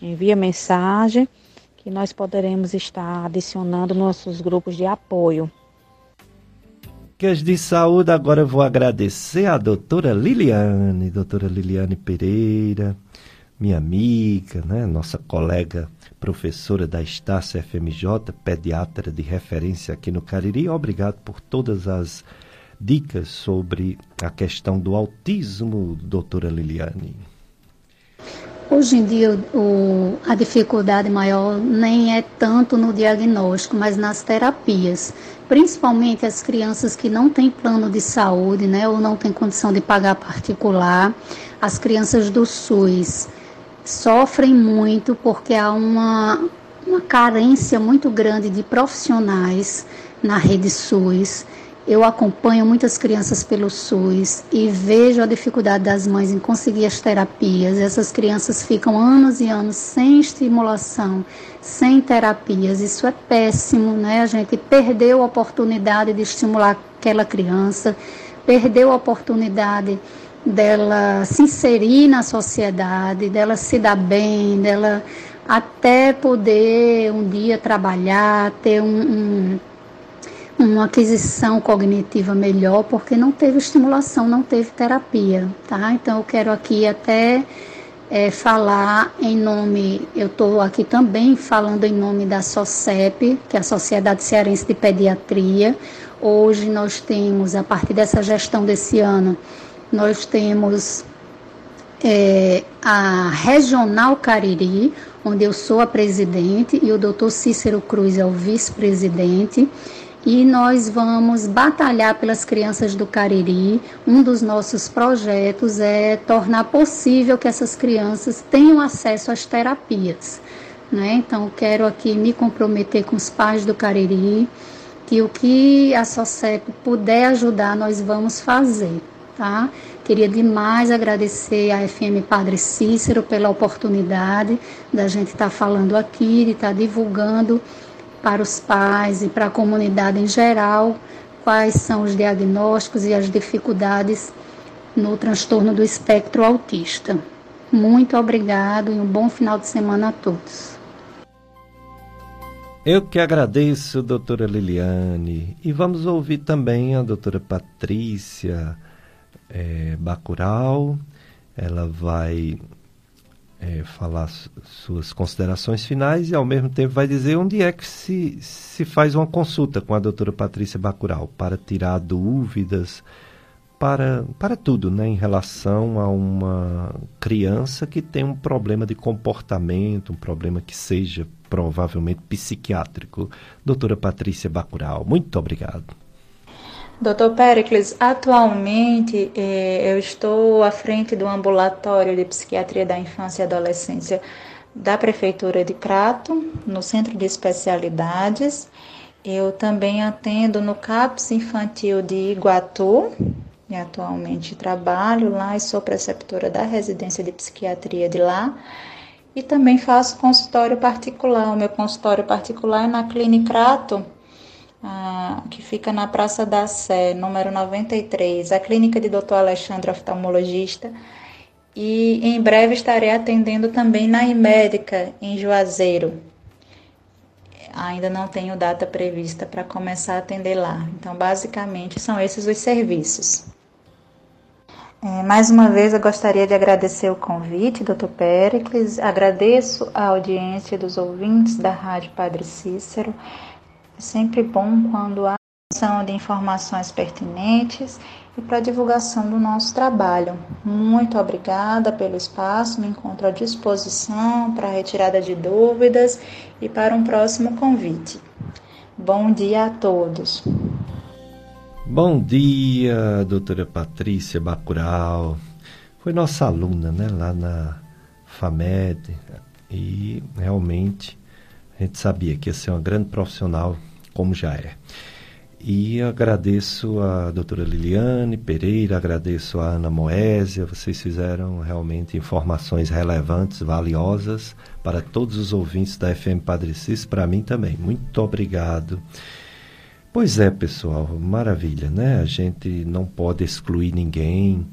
envia mensagem que nós poderemos estar adicionando nossos grupos de apoio. Dicas de saúde, agora eu vou agradecer a doutora Liliane, doutora Liliane Pereira, minha amiga, né, nossa colega professora da Estácia FMJ, pediatra de referência aqui no Cariri. Obrigado por todas as dicas sobre a questão do autismo, doutora Liliane. Hoje em dia, o, a dificuldade maior nem é tanto no diagnóstico, mas nas terapias. Principalmente as crianças que não têm plano de saúde, né, ou não têm condição de pagar particular, as crianças do SUS sofrem muito porque há uma, uma carência muito grande de profissionais na rede SUS eu acompanho muitas crianças pelo SUS e vejo a dificuldade das mães em conseguir as terapias. Essas crianças ficam anos e anos sem estimulação, sem terapias. Isso é péssimo, né? A gente perdeu a oportunidade de estimular aquela criança, perdeu a oportunidade dela se inserir na sociedade, dela se dar bem, dela até poder um dia trabalhar, ter um, um uma aquisição cognitiva melhor, porque não teve estimulação, não teve terapia, tá? Então eu quero aqui até é, falar em nome, eu estou aqui também falando em nome da SOCEP, que é a Sociedade Cearense de Pediatria. Hoje nós temos, a partir dessa gestão desse ano, nós temos é, a Regional Cariri, onde eu sou a presidente e o doutor Cícero Cruz é o vice-presidente e nós vamos batalhar pelas crianças do Cariri. Um dos nossos projetos é tornar possível que essas crianças tenham acesso às terapias. Né? Então, quero aqui me comprometer com os pais do Cariri que o que a SOCEP puder ajudar, nós vamos fazer, tá? Queria demais agradecer à FM Padre Cícero pela oportunidade da gente estar tá falando aqui, de estar tá divulgando para os pais e para a comunidade em geral quais são os diagnósticos e as dificuldades no transtorno do espectro autista. Muito obrigado e um bom final de semana a todos. Eu que agradeço, doutora Liliane. E vamos ouvir também a doutora Patrícia é, Bacural. Ela vai é, falar suas considerações finais e, ao mesmo tempo, vai dizer onde é que se, se faz uma consulta com a doutora Patrícia Bacural para tirar dúvidas, para, para tudo, né, em relação a uma criança que tem um problema de comportamento, um problema que seja provavelmente psiquiátrico. Doutora Patrícia Bacural, muito obrigado. Doutor Pericles, atualmente eh, eu estou à frente do ambulatório de psiquiatria da infância e adolescência da Prefeitura de Crato, no Centro de Especialidades. Eu também atendo no CAPS Infantil de Iguatu, e atualmente trabalho lá e sou preceptora da residência de psiquiatria de lá. E também faço consultório particular. O meu consultório particular é na Clínica Crato, ah, que fica na Praça da Sé, número 93, a clínica de Dr. Alexandre, oftalmologista. E em breve estarei atendendo também na Imédica, em Juazeiro. Ainda não tenho data prevista para começar a atender lá. Então, basicamente, são esses os serviços. É, mais uma vez, eu gostaria de agradecer o convite, Dr. Pericles. Agradeço a audiência dos ouvintes da Rádio Padre Cícero. É sempre bom quando há ação de informações pertinentes e para a divulgação do nosso trabalho. Muito obrigada pelo espaço, me encontro à disposição para retirada de dúvidas e para um próximo convite. Bom dia a todos. Bom dia, doutora Patrícia Bacural. Foi nossa aluna, né, lá na FAMED. E realmente a gente sabia que ia ser uma grande profissional, como já é. E agradeço a doutora Liliane Pereira, agradeço a Ana Moésia, vocês fizeram realmente informações relevantes, valiosas para todos os ouvintes da FM Padre Cis, para mim também. Muito obrigado. Pois é, pessoal, maravilha, né? A gente não pode excluir ninguém.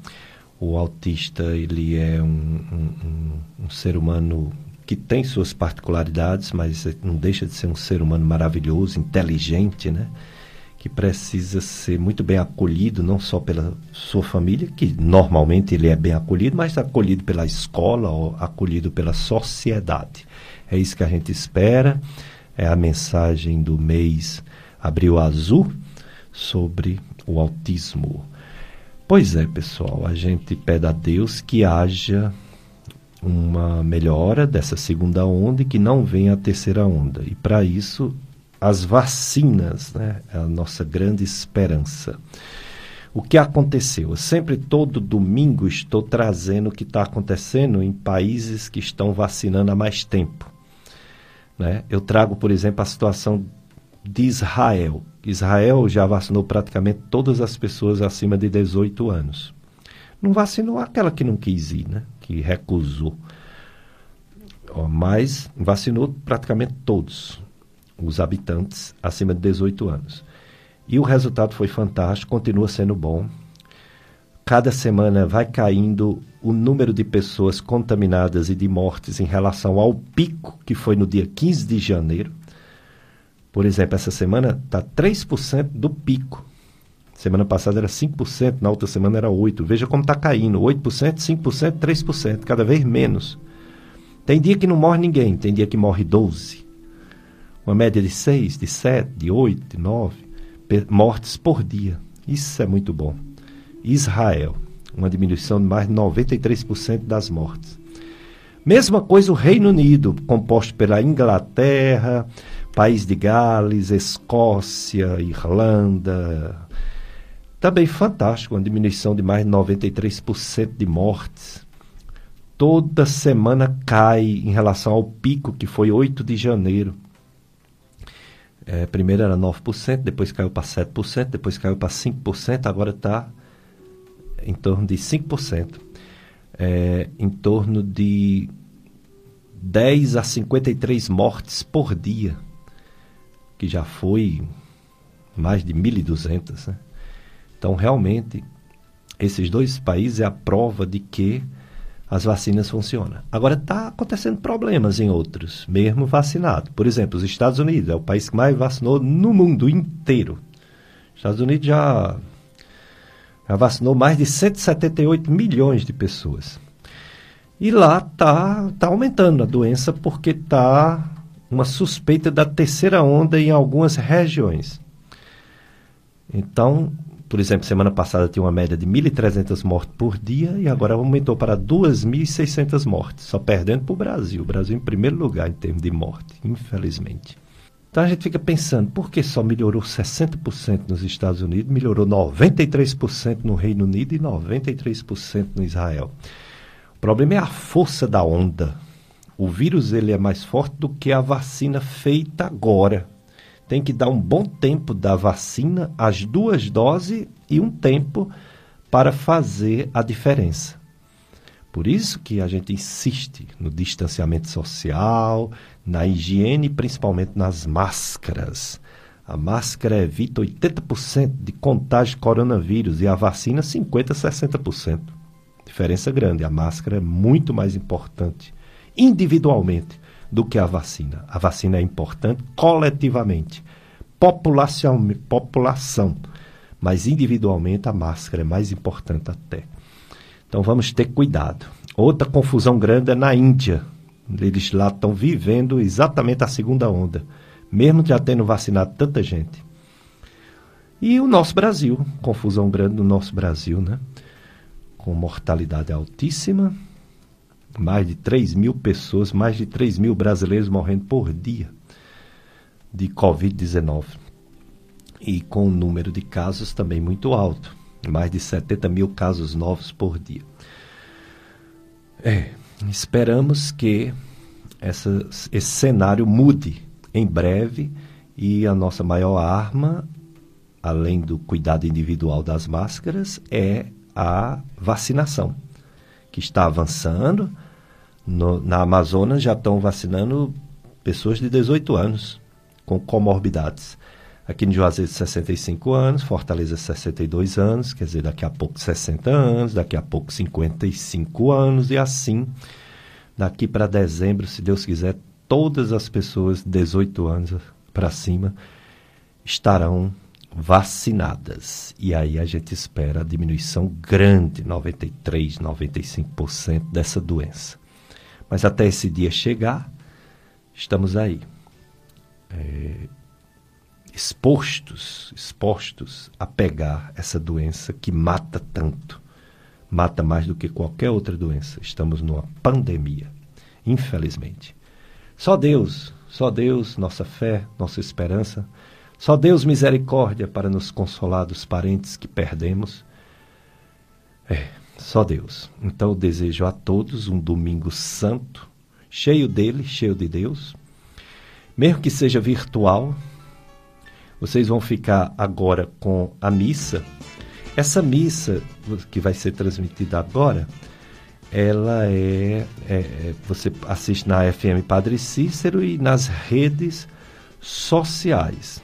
O autista, ele é um, um, um ser humano que tem suas particularidades, mas não deixa de ser um ser humano maravilhoso, inteligente, né? Que precisa ser muito bem acolhido, não só pela sua família, que normalmente ele é bem acolhido, mas acolhido pela escola ou acolhido pela sociedade. É isso que a gente espera, é a mensagem do mês Abril Azul sobre o autismo. Pois é, pessoal, a gente pede a Deus que haja uma melhora dessa segunda onda e que não venha a terceira onda. E para isso, as vacinas, né, é a nossa grande esperança. O que aconteceu? Eu sempre, todo domingo, estou trazendo o que está acontecendo em países que estão vacinando há mais tempo. Né? Eu trago, por exemplo, a situação de Israel. Israel já vacinou praticamente todas as pessoas acima de 18 anos. Não vacinou aquela que não quis ir, né? Que recusou. Mas vacinou praticamente todos os habitantes acima de 18 anos. E o resultado foi fantástico, continua sendo bom. Cada semana vai caindo o número de pessoas contaminadas e de mortes em relação ao pico que foi no dia 15 de janeiro. Por exemplo, essa semana está 3% do pico. Semana passada era 5%, na outra semana era 8%. Veja como está caindo: 8%, 5%, 3%, cada vez menos. Tem dia que não morre ninguém, tem dia que morre 12. Uma média de 6, de 7, de 8, de 9 mortes por dia. Isso é muito bom. Israel, uma diminuição de mais de 93% das mortes. Mesma coisa o Reino Unido, composto pela Inglaterra, País de Gales, Escócia, Irlanda. Também fantástico, uma diminuição de mais de 93% de mortes. Toda semana cai em relação ao pico que foi 8 de janeiro. É, primeiro era 9%, depois caiu para 7%, depois caiu para 5%, agora está em torno de 5%. É, em torno de 10 a 53 mortes por dia, que já foi mais de 1.200. Né? Então, realmente, esses dois países é a prova de que as vacinas funcionam. Agora está acontecendo problemas em outros, mesmo vacinado. Por exemplo, os Estados Unidos é o país que mais vacinou no mundo inteiro. Os Estados Unidos já, já vacinou mais de 178 milhões de pessoas. E lá está tá aumentando a doença porque está uma suspeita da terceira onda em algumas regiões. Então, por exemplo, semana passada tinha uma média de 1.300 mortes por dia e agora aumentou para 2.600 mortes, só perdendo para o Brasil. O Brasil em primeiro lugar em termos de morte, infelizmente. Então a gente fica pensando, por que só melhorou 60% nos Estados Unidos, melhorou 93% no Reino Unido e 93% no Israel? O problema é a força da onda. O vírus ele é mais forte do que a vacina feita agora tem que dar um bom tempo da vacina, as duas doses e um tempo para fazer a diferença. Por isso que a gente insiste no distanciamento social, na higiene, principalmente nas máscaras. A máscara evita 80% de contágio de coronavírus e a vacina 50%, 60%. Diferença grande. A máscara é muito mais importante individualmente do que a vacina. A vacina é importante coletivamente, população, população, mas individualmente a máscara é mais importante até. Então vamos ter cuidado. Outra confusão grande é na Índia. Eles lá estão vivendo exatamente a segunda onda, mesmo já tendo vacinado tanta gente. E o nosso Brasil, confusão grande no nosso Brasil, né? Com mortalidade altíssima, mais de 3 mil pessoas, mais de 3 mil brasileiros morrendo por dia de Covid-19. E com o número de casos também muito alto, mais de 70 mil casos novos por dia. É, esperamos que essa, esse cenário mude em breve e a nossa maior arma, além do cuidado individual das máscaras, é a vacinação, que está avançando no, na Amazonas já estão vacinando pessoas de 18 anos com comorbidades. Aqui no Juazeiro, 65 anos, Fortaleza, 62 anos, quer dizer, daqui a pouco 60 anos, daqui a pouco 55 anos, e assim, daqui para dezembro, se Deus quiser, todas as pessoas de 18 anos para cima estarão vacinadas. E aí a gente espera a diminuição grande, 93, 95% dessa doença. Mas até esse dia chegar, estamos aí. É, expostos, expostos a pegar essa doença que mata tanto. Mata mais do que qualquer outra doença. Estamos numa pandemia, infelizmente. Só Deus, só Deus, nossa fé, nossa esperança, só Deus misericórdia para nos consolar dos parentes que perdemos. É, só Deus. Então eu desejo a todos um domingo santo, cheio dele, cheio de Deus. Mesmo que seja virtual, vocês vão ficar agora com a missa. Essa missa que vai ser transmitida agora, ela é, é, é você assiste na FM Padre Cícero e nas redes sociais.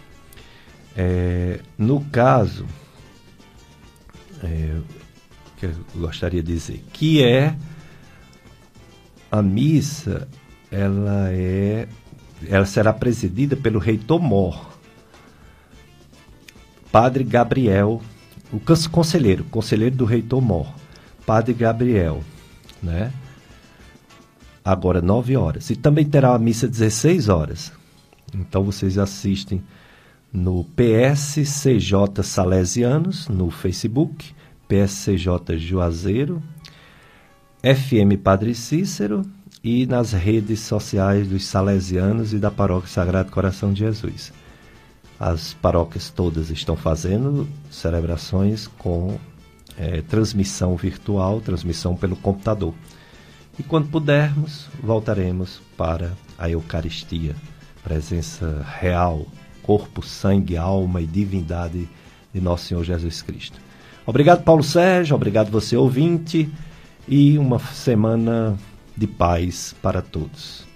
É, no caso, é, que eu gostaria de dizer, que é a missa, ela é, ela será presidida pelo reitor Mor, Padre Gabriel, o conselheiro, conselheiro do reitor Mor, Padre Gabriel, né? Agora 9 horas. E também terá a missa 16 horas. Então vocês assistem no PSCJ Salesianos no Facebook PSCJ Juazeiro, FM Padre Cícero e nas redes sociais dos Salesianos e da Paróquia Sagrado Coração de Jesus. As paróquias todas estão fazendo celebrações com é, transmissão virtual, transmissão pelo computador. E quando pudermos, voltaremos para a Eucaristia, presença real corpo, sangue, alma e divindade de nosso Senhor Jesus Cristo. Obrigado, Paulo Sérgio, obrigado você, ouvinte, e uma semana de paz para todos.